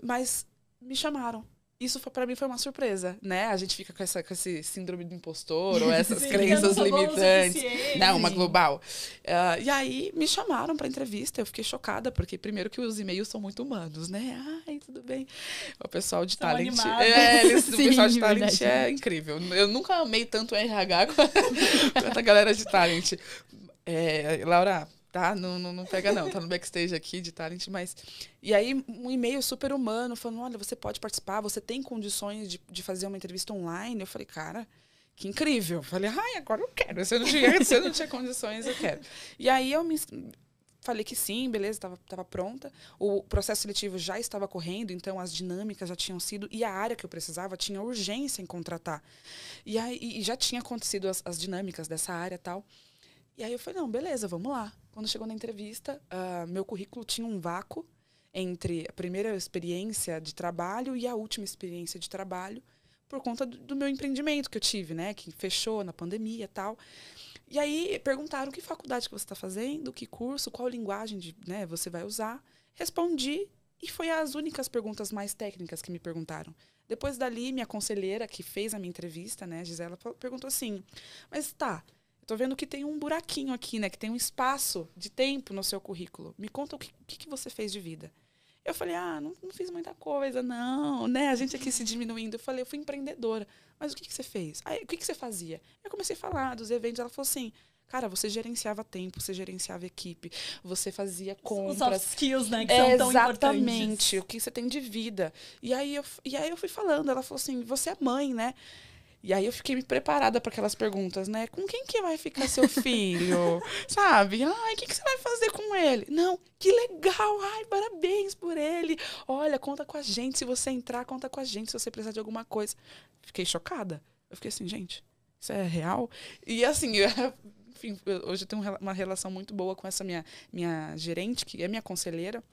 Mas me chamaram. Isso para mim foi uma surpresa, né? A gente fica com, essa, com esse síndrome do impostor ou essas Sim, crenças não o limitantes. Não, uma global. Ah, e aí me chamaram para entrevista. Eu fiquei chocada, porque primeiro que os e-mails são muito humanos, né? Ai, tudo bem. O pessoal de talent. animados. É, eles, o Sim, pessoal de talent verdade. é incrível. Eu nunca amei tanto o RH quanto a galera de talent. É, Laura, tá? Não, não, não pega não, tá no backstage aqui de talent, mas... E aí, um e-mail super humano, falando, olha, você pode participar, você tem condições de, de fazer uma entrevista online? Eu falei, cara, que incrível. Eu falei, ai, agora eu quero. Eu não tinha, eu não tinha condições, eu quero. E aí, eu me... Falei que sim, beleza, estava tava pronta. O processo seletivo já estava correndo, então as dinâmicas já tinham sido. E a área que eu precisava tinha urgência em contratar. E aí e já tinha acontecido as, as dinâmicas dessa área tal. E aí eu falei, não, beleza, vamos lá. Quando chegou na entrevista, ah, meu currículo tinha um vácuo entre a primeira experiência de trabalho e a última experiência de trabalho por conta do, do meu empreendimento que eu tive, né? Que fechou na pandemia e tal. E aí perguntaram que faculdade que você está fazendo, que curso, qual linguagem de, né, você vai usar. Respondi e foi as únicas perguntas mais técnicas que me perguntaram. Depois dali, minha conselheira, que fez a minha entrevista, né, Gisela, perguntou assim: Mas tá, tô vendo que tem um buraquinho aqui, né? Que tem um espaço de tempo no seu currículo. Me conta o que, que, que você fez de vida. Eu falei, ah, não, não fiz muita coisa, não, né? A gente aqui se diminuindo. Eu falei, eu fui empreendedora. Mas o que, que você fez? Aí, o que, que você fazia? Eu comecei a falar dos eventos. Ela falou assim, cara, você gerenciava tempo, você gerenciava equipe, você fazia Os compras. soft skills, né? Que É, são tão exatamente, importantes. o que você tem de vida. E aí, eu, e aí eu fui falando, ela falou assim, você é mãe, né? E aí eu fiquei me preparada para aquelas perguntas, né? Com quem que vai ficar seu filho? Sabe? Ai, o que, que você vai fazer com ele? Não, que legal! Ai, parabéns por ele! Olha, conta com a gente. Se você entrar, conta com a gente se você precisar de alguma coisa. Fiquei chocada. Eu fiquei assim, gente, isso é real? E assim, eu- enfim, hoje eu tenho um uma relação muito boa com essa minha, minha gerente, que é minha conselheira.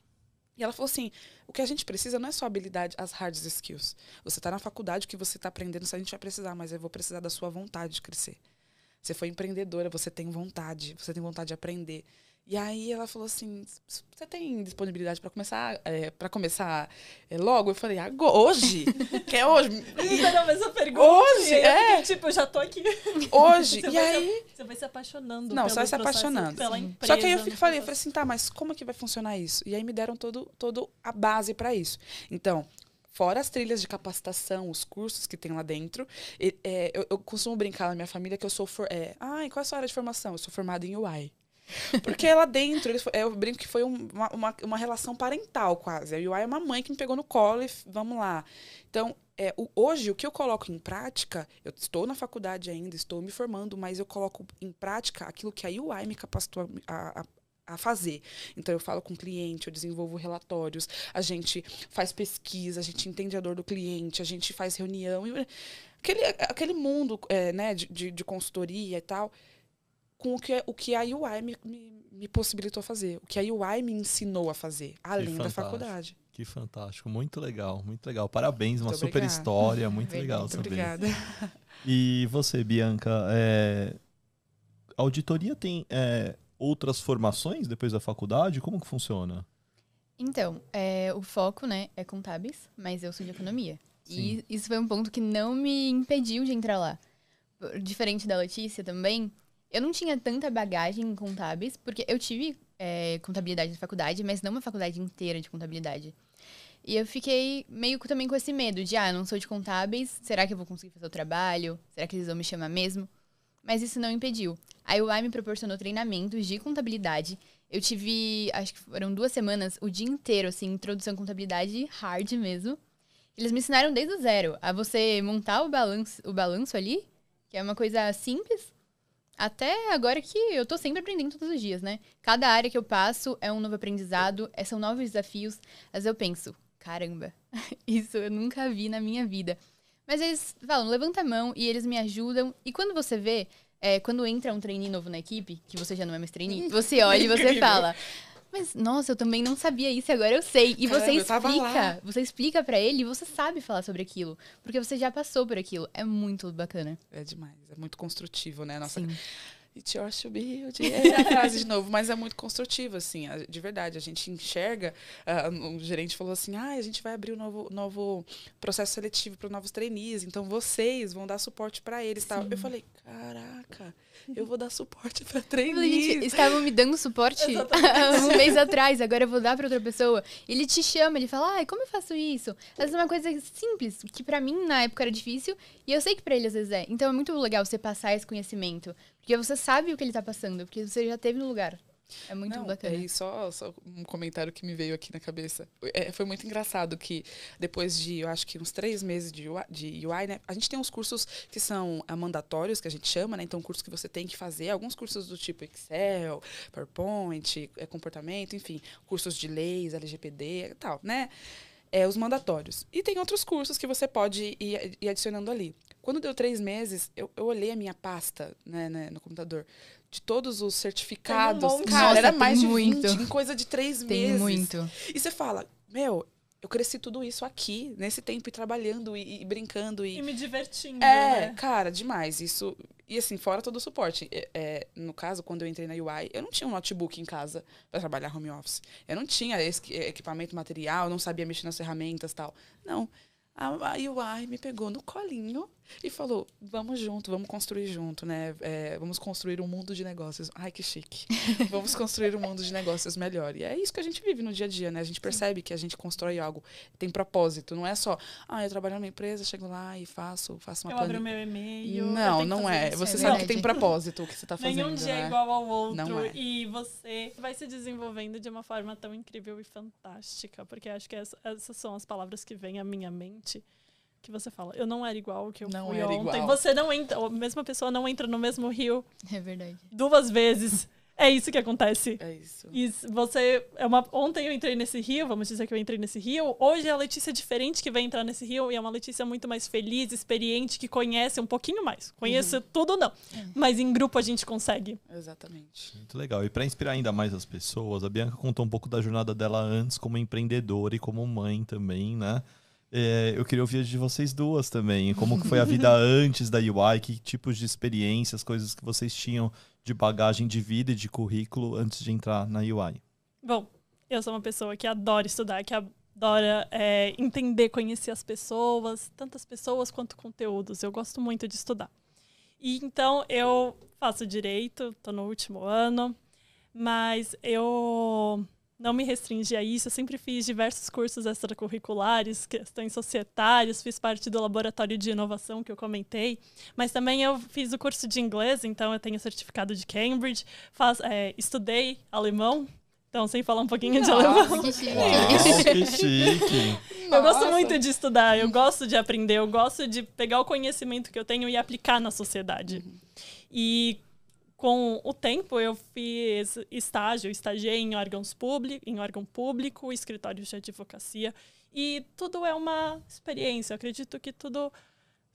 E ela falou assim: o que a gente precisa não é só habilidade, as hard skills. Você está na faculdade, o que você está aprendendo, isso a gente vai precisar, mas eu vou precisar da sua vontade de crescer. Você foi empreendedora, você tem vontade, você tem vontade de aprender. E aí ela falou assim: você tem disponibilidade para começar, para começar é, logo? Eu falei: agora, hoje? Quer hoje? Fizeram a mesma pergunta. Hoje, é. fiquei, tipo, eu já tô aqui. Hoje? Você e aí? Você vai se apaixonando. Não, vai se apaixonando. Pela empresa, Só que aí eu fui- falei, eu falei assim, tá, mas como que vai funcionar isso? E aí me deram todo, todo a base para isso. Então, fora as trilhas de capacitação, os cursos que tem lá dentro, e- é, eu, eu costumo brincar na minha família que eu sou. For, é, Ai, qual é a sua área de formação? Eu sou formada em UI. Porque lá dentro, eles eu brinco que foi um- uma, uma, uma relação parental quase. A UI é uma mãe que me pegou no colo e vamos lá. Então, é, o- hoje, o que eu coloco em prática, eu estou na faculdade ainda, estou me formando, mas eu coloco em prática aquilo que a UI me capacitou a, a- a fazer. Então, eu falo com o cliente, eu desenvolvo relatórios, a gente faz pesquisa, a gente entende a dor do cliente, a gente faz reunião. e- Aquele, aquele mundo é, né, de, de, de consultoria e tal, com o que, o que a UI me, me, me possibilitou fazer, o que a UI me ensinou a fazer, além da faculdade. Que fantástico, muito legal, muito legal. Parabéns, uma Muito super obrigada. história, muito Verdade. legal Muito saber. obrigada. E você, Bianca, é, a auditoria tem é, outras formações depois da faculdade? Como que funciona? Então, é, o foco, né, é contábeis, mas eu sou de economia. Sim. E isso foi um ponto que não me impediu de entrar lá. Diferente da Letícia também, eu não tinha tanta bagagem em contábeis, porque eu tive é, contabilidade na faculdade, mas não uma faculdade inteira de contabilidade. E eu fiquei meio também com esse medo de, ah, não sou de contábeis, será que eu vou conseguir fazer o trabalho? Será que eles vão me chamar mesmo? Mas isso não impediu. A UI me proporcionou treinamentos de contabilidade. Eu tive, acho que foram duas semanas, o dia inteiro, assim, introdução à contabilidade hard mesmo. Eles me ensinaram desde o zero a você montar o balanço, o balanço ali, que é uma coisa simples, até agora que eu tô sempre aprendendo todos os dias, né? Cada área que eu passo é um novo aprendizado, é- são novos desafios. Às vezes eu penso, caramba, isso eu nunca vi na minha vida. Mas eles falam, levanta a mão e eles me ajudam. E quando você vê, é, quando entra um trainee novo na equipe, que você já não é mais trainee, você olha e você fala, mas nossa, eu também não sabia isso e agora eu sei. E Caramba, você explica, você explica pra ele e você sabe falar sobre aquilo, porque você já passou por aquilo. É muito bacana. É demais, é muito construtivo, né? Nossa, Sim. It yours to build. É a frase de novo, mas é muito construtivo, assim, de verdade. A gente enxerga. ah, o gerente falou assim: ah, a gente vai abrir um novo, novo processo seletivo para novos trainees, então vocês vão dar suporte para eles. Tal. Eu falei: caraca, eu vou dar suporte para falei, Gente, trainees. estavam me dando suporte um mês atrás, agora eu vou dar pra outra pessoa. Ele te chama, ele fala, ai, como eu faço isso? Às vezes é uma coisa simples, que pra mim na época era difícil, e eu sei que pra ele às vezes é. Então é muito legal você passar esse conhecimento, porque você sabe o que ele tá passando, porque você já teve no lugar. É muito Não, bacana. é, e só, só um comentário que me veio aqui na cabeça. É, foi muito engraçado que depois de, eu acho que uns três meses de UI, de UI, né? A gente tem uns cursos que são ah, mandatórios, que a gente chama, né? Então, cursos que você tem que fazer. Alguns cursos do tipo Excel, PowerPoint, é, comportamento, enfim. Cursos de leis, LGPD e tal, né? É, os mandatórios. E tem outros cursos que você pode ir, ir adicionando ali. Quando deu três meses, eu, eu olhei a minha pasta né, né, no computador de todos os certificados. monte. Cara, Nossa, era tem mais de muito. 20 em coisa de três Tem meses. muito. E você fala, meu, eu cresci tudo isso aqui, nesse tempo, e trabalhando e, e brincando. E E, me divertindo, é, né? cara, demais. Isso. E assim, fora todo o suporte. É, é, no caso, quando eu entrei na UI, eu não tinha um notebook em casa para trabalhar home office. Eu não tinha esse equipamento material, não sabia mexer nas ferramentas e tal. Não. A, a UI me pegou no colinho e falou: vamos junto, vamos construir junto, né? É, vamos construir um mundo de negócios. Ai, que chique. vamos construir um mundo de negócios melhor. E é isso que a gente vive no dia a dia, né? A gente percebe que a gente constrói algo, tem propósito. Não é só, ah, eu trabalho numa empresa, chego lá e faço, faço uma Eu abro meu e-mail. Não, não é. Você É sabe que tem propósito o que você tá fazendo. Nenhum dia né? é igual ao outro. É. E você vai se desenvolvendo de uma forma tão incrível e fantástica. Porque acho que essa- essas são as palavras que vêm à minha mente. Que você fala, eu não era igual ao que eu Não fui era ontem. igual. Você não entra, a mesma pessoa não entra no mesmo rio É verdade. duas vezes. É isso que acontece. É isso. E você. É uma, ontem eu entrei nesse rio, vamos dizer que eu entrei nesse rio. Hoje é a Letícia diferente que vai entrar nesse rio e é uma Letícia muito mais feliz, experiente, que conhece um pouquinho mais. Conhece Uhum. tudo, não. Mas em grupo a gente consegue. Exatamente. Muito legal. E para inspirar ainda mais as pessoas, a Bianca contou um pouco da jornada dela antes como empreendedora e como mãe também, né? É, eu queria ouvir de vocês duas também. Como que foi a vida antes da UI? Que tipos de experiências, coisas que vocês tinham de bagagem de vida e de currículo antes de entrar na UI? Bom, eu sou uma pessoa que adora estudar, que adora é, entender, conhecer as pessoas, tantas pessoas quanto conteúdos. Eu gosto muito de estudar. E então eu faço direito, estou no último ano, mas eu não me restringi a isso. Eu sempre fiz diversos cursos extracurriculares, questões societárias, fiz parte do laboratório de inovação que eu comentei, mas também eu fiz o curso de inglês, então eu tenho certificado de Cambridge, faz, é, estudei alemão, então sem falar um pouquinho de Nossa, alemão. Que chique. Uau, que chique! Eu gosto muito de estudar, eu gosto de aprender, eu gosto de pegar o conhecimento que eu tenho e aplicar na sociedade. E com o tempo eu fiz estágio, estagiei em órgãos públicos, em órgão público, escritórios de advocacia, e tudo é uma experiência. Eu acredito que tudo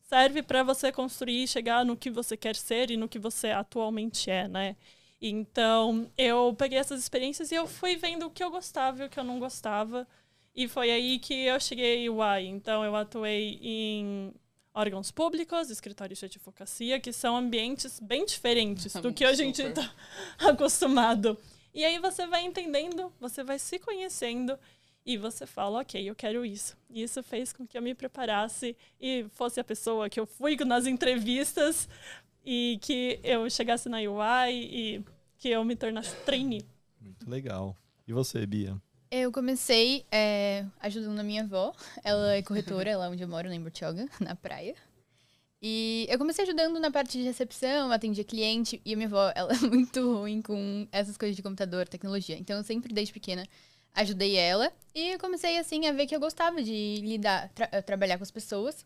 serve para você construir e chegar no que você quer ser e no que você atualmente é, né? Então, eu peguei essas experiências e eu fui vendo o que eu gostava e o que eu não gostava. E foi aí que eu cheguei UI. Então, eu atuei em órgãos públicos, escritórios de advocacia, que são ambientes bem diferentes do que a gente está acostumado. E aí você vai entendendo, você vai se conhecendo e você fala, ok, eu quero isso. E isso fez com que eu me preparasse e fosse a pessoa que eu fui nas entrevistas e que eu chegasse na UI e que eu me tornasse trainee. Muito legal. E você, Bia? Eu comecei é, ajudando a minha avó. Ela é corretora lá onde eu moro, lá em Bertioga, na praia. E eu comecei ajudando na parte de recepção, atendia cliente. E a minha avó, ela é muito ruim com essas coisas de computador, tecnologia. Então eu sempre, desde pequena, ajudei ela. E eu comecei, assim, a ver que eu gostava de lidar, tra- eh, trabalhar com as pessoas.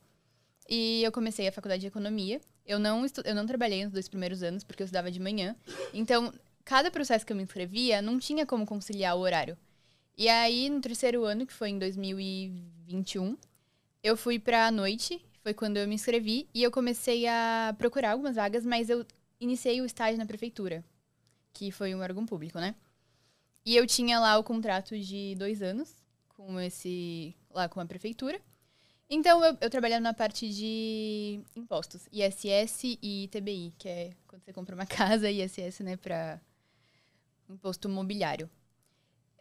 E eu comecei a faculdade de economia. Eu não, eu não trabalhei nos dois primeiros anos, porque eu estudava de manhã. Então, cada processo que eu me inscrevia, não tinha como conciliar o horário. E aí, no terceiro ano, que foi em 2021, eu fui pra noite, foi quando eu me inscrevi, e eu comecei a procurar algumas vagas, mas eu iniciei o estágio na prefeitura, que foi um órgão público, né? E eu tinha lá o contrato de dois anos com esse lá com a prefeitura. Então, eu, eu trabalhava na parte de impostos, ISS e TBI, que é quando você compra uma casa, ISS, né, para imposto imobiliário.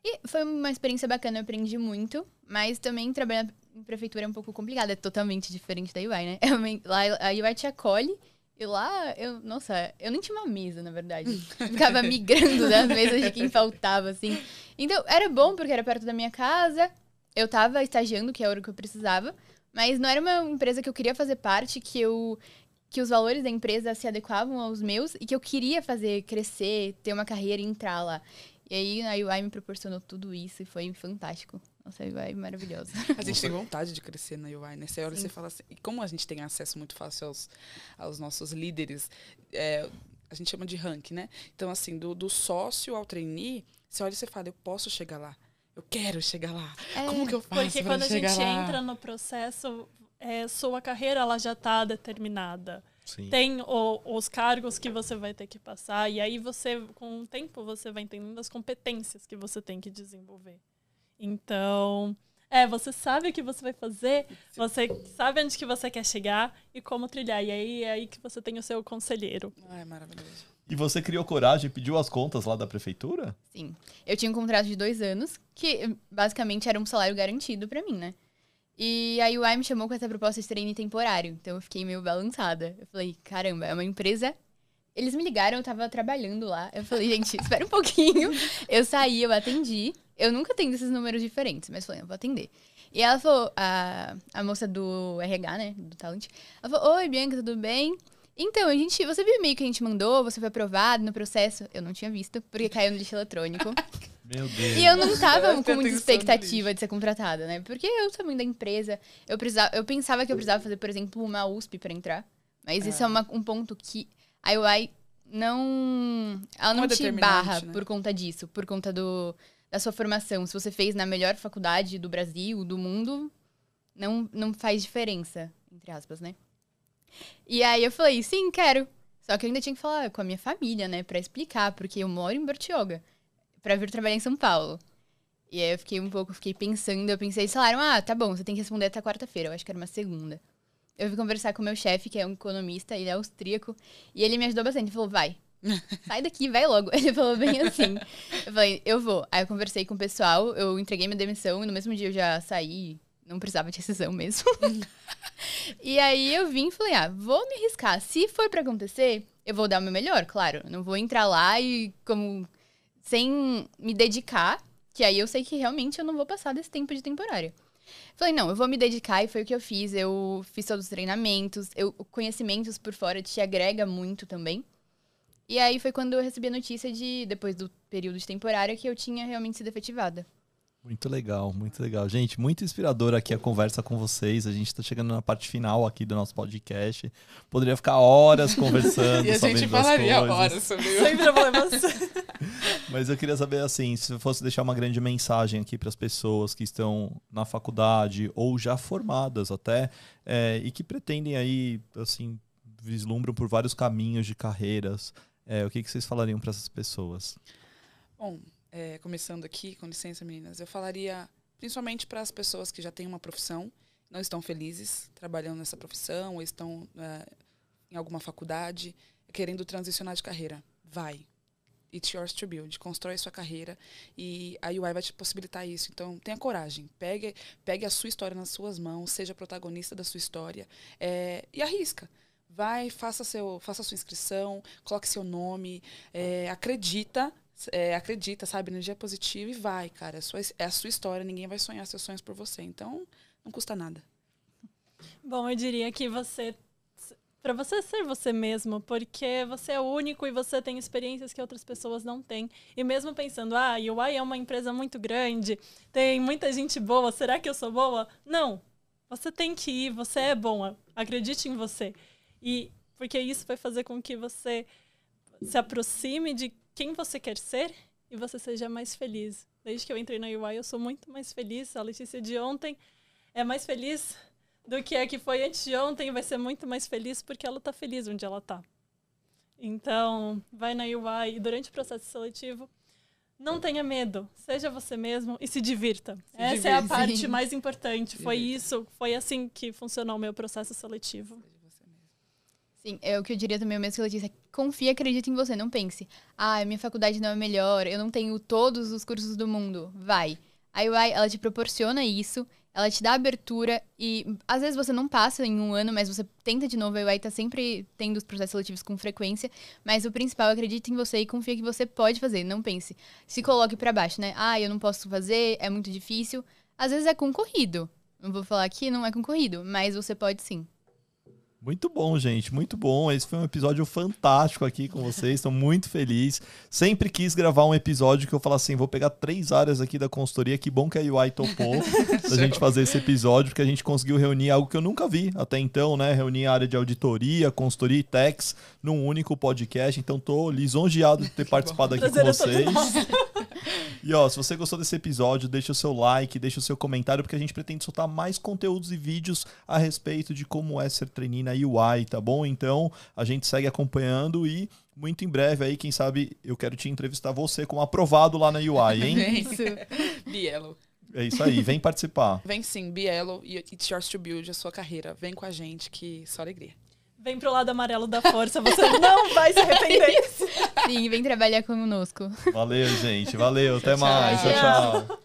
E foi uma experiência bacana, eu aprendi muito, mas também trabalhar em prefeitura é um pouco complicado, é totalmente diferente da UI, né? Lá a UI te acolhe e lá, eu, nossa, eu nem tinha uma mesa, na verdade. Ficava migrando das mesas de quem faltava, assim. Então, era bom porque era perto da minha casa, eu tava estagiando, que é a hora que eu precisava, mas não era uma empresa que eu queria fazer parte, que eu que os valores da empresa se adequavam aos meus e que eu queria fazer crescer, ter uma carreira e entrar lá. E aí a UI me proporcionou tudo isso e foi fantástico. Nossa, a UI é maravilhosa. A gente tem vontade de crescer na UI, né? Você olha e você fala assim, e como a gente tem acesso muito fácil aos, aos nossos líderes, é, a gente chama de rank, né? Então, assim, do, do sócio ao trainee, você olha e você fala, eu posso chegar lá. Eu quero chegar lá. É, Como que eu faço Porque quando a gente lá? entra no processo, é, sua carreira ela já está determinada. Sim. Tem o, os cargos que você vai ter que passar e aí você, com o tempo, você vai entendendo as competências que você tem que desenvolver. Então, é, você sabe o que você vai fazer, você sabe onde que você quer chegar e como trilhar. E aí é aí que você tem o seu conselheiro. Ah, é maravilhoso. E você criou coragem e pediu as contas lá da prefeitura? Sim. Eu tinha um contrato de dois anos, que basicamente era um salário garantido para mim, né? E aí o me chamou com essa proposta de treino temporário. Então eu fiquei meio balançada. Eu falei, caramba, é uma empresa. Eles me ligaram, eu tava trabalhando lá. Eu falei, gente, espera um pouquinho. Eu saí, eu atendi. Eu nunca tenho esses números diferentes, mas falei, eu vou atender. E ela falou, a, a moça do RH, né, do Talent, ela falou, oi, Bianca, tudo bem? Então, a gente, você viu o e-mail que a gente mandou? Você foi aprovado no processo? Eu não tinha visto, porque caiu no lixo eletrônico. Meu Deus. E eu não tava com muita expectativa de ser contratada, né? Porque eu também da empresa, eu precisava, eu pensava que eu precisava fazer, por exemplo, uma USP para entrar. Mas é. isso é uma, um ponto que a UI não ela não, não é te barra né? por conta disso, por conta do da sua formação. Se você fez na melhor faculdade do Brasil, do mundo, não não faz diferença, entre aspas, né? E aí eu falei, sim, quero. Só que eu ainda tinha que falar com a minha família, né, para explicar, porque eu moro em Bertioga, para vir trabalhar em São Paulo. E aí eu fiquei um pouco, fiquei pensando, eu pensei, eles falaram, ah, tá bom, você tem que responder até quarta-feira, eu acho que era uma segunda. Eu fui conversar com o meu chefe, que é um economista, ele é austríaco, e ele me ajudou bastante, ele falou, vai, sai daqui, vai logo. Ele falou bem assim. Eu falei, eu vou. Aí eu conversei com o pessoal, eu entreguei minha demissão, e no mesmo dia eu já saí, não precisava de rescisão mesmo. e aí eu vim e falei, ah, vou me arriscar. Se for para acontecer, eu vou dar o meu melhor, claro. Não vou entrar lá e como sem me dedicar, que aí eu sei que realmente eu não vou passar desse tempo de temporária. Falei, não, eu vou me dedicar e foi o que eu fiz. Eu fiz todos os treinamentos, eu, conhecimentos por fora te agrega muito também. E aí foi quando eu recebi a notícia de, depois do período de temporária, que eu tinha realmente sido efetivada. Muito legal, muito legal. Gente, muito inspiradora aqui a conversa com vocês. A gente está chegando na parte final aqui do nosso podcast. Poderia ficar horas conversando. e a gente falaria horas sobre Sem problemas. Mas eu queria saber, assim, se fosse deixar uma grande mensagem aqui para as pessoas que estão na faculdade ou já formadas até, é, e que pretendem aí, assim, vislumbram por vários caminhos de carreiras. É, o que, que vocês falariam para essas pessoas? Bom, é, começando aqui, com licença, meninas, eu falaria principalmente para as pessoas que já têm uma profissão, não estão felizes trabalhando nessa profissão, ou estão é, em alguma faculdade, querendo transicionar de carreira. Vai. It's yours to build. Constrói sua carreira e a UI vai te possibilitar isso. Então, tenha coragem. Pegue, pegue a sua história nas suas mãos, seja protagonista da sua história é, e arrisca vai, faça, seu, faça sua inscrição, coloque seu nome, é, acredita é, acredita, sabe, energia positiva e vai, cara. É a, sua, é a sua história, ninguém vai sonhar seus sonhos por você. Então, não custa nada. Bom, eu diria que você. Para você ser você mesmo, porque você é único e você tem experiências que outras pessoas não têm. E mesmo pensando, ah, a UI é uma empresa muito grande, tem muita gente boa, será que eu sou boa? Não. Você tem que ir, você é bom, acredite em você. E porque isso vai fazer com que você se aproxime de quem você quer ser e você seja mais feliz. Desde que eu entrei na UI, eu sou muito mais feliz. A Letícia de ontem é mais feliz do que a que foi antes de ontem. Vai ser muito mais feliz porque ela está feliz onde ela está. Então, vai na UI e durante o processo seletivo, não tenha medo, seja você mesmo e se divirta. Se Essa é a parte Sim. mais importante. Foi isso, foi assim que funcionou o meu processo seletivo. Sim, é o que eu diria também, o mesmo que ela disse, é confie e acredite em você, não pense, ah, minha faculdade não é melhor, eu não tenho todos os cursos do mundo, vai. A UI, ela te proporciona isso, ela te dá abertura e às vezes você não passa em um ano, mas você tenta de novo, a UI tá sempre tendo os processos seletivos com frequência, mas o principal, acredite em você e confia que você pode fazer, não pense, se coloque pra baixo, né, ah, eu não posso fazer, é muito difícil, às vezes é concorrido, não vou falar que não é concorrido, mas você pode sim. Muito bom, gente, muito bom. Esse foi um episódio fantástico aqui com vocês. Estou muito feliz. Sempre quis gravar um episódio que eu falasse assim: vou pegar três áreas aqui da consultoria. Que bom que a UI topou da gente fazer esse episódio, porque a gente conseguiu reunir algo que eu nunca vi até então, né? Reunir a área de auditoria, consultoria e techs num único podcast. Então, tô lisonjeado de ter participado aqui com Prazer é todo vocês. E ó, se você gostou desse episódio, deixa o seu like, deixa o seu comentário, porque a gente pretende soltar mais conteúdos e vídeos a respeito de como é ser trainee na UI, tá bom? Então, a gente segue acompanhando e muito em breve aí, quem sabe, eu quero te entrevistar você como aprovado lá na UI, hein? Vem. Isso. Bielo. É isso aí, vem participar. Vem sim, Bielo e It's Yours to Build a sua carreira. Vem com a gente, que só alegria. Vem pro lado amarelo da força, você não vai se arrepender. Sim, vem trabalhar conosco. Valeu, gente. Valeu, até Tchau, mais. tchau. tchau. tchau.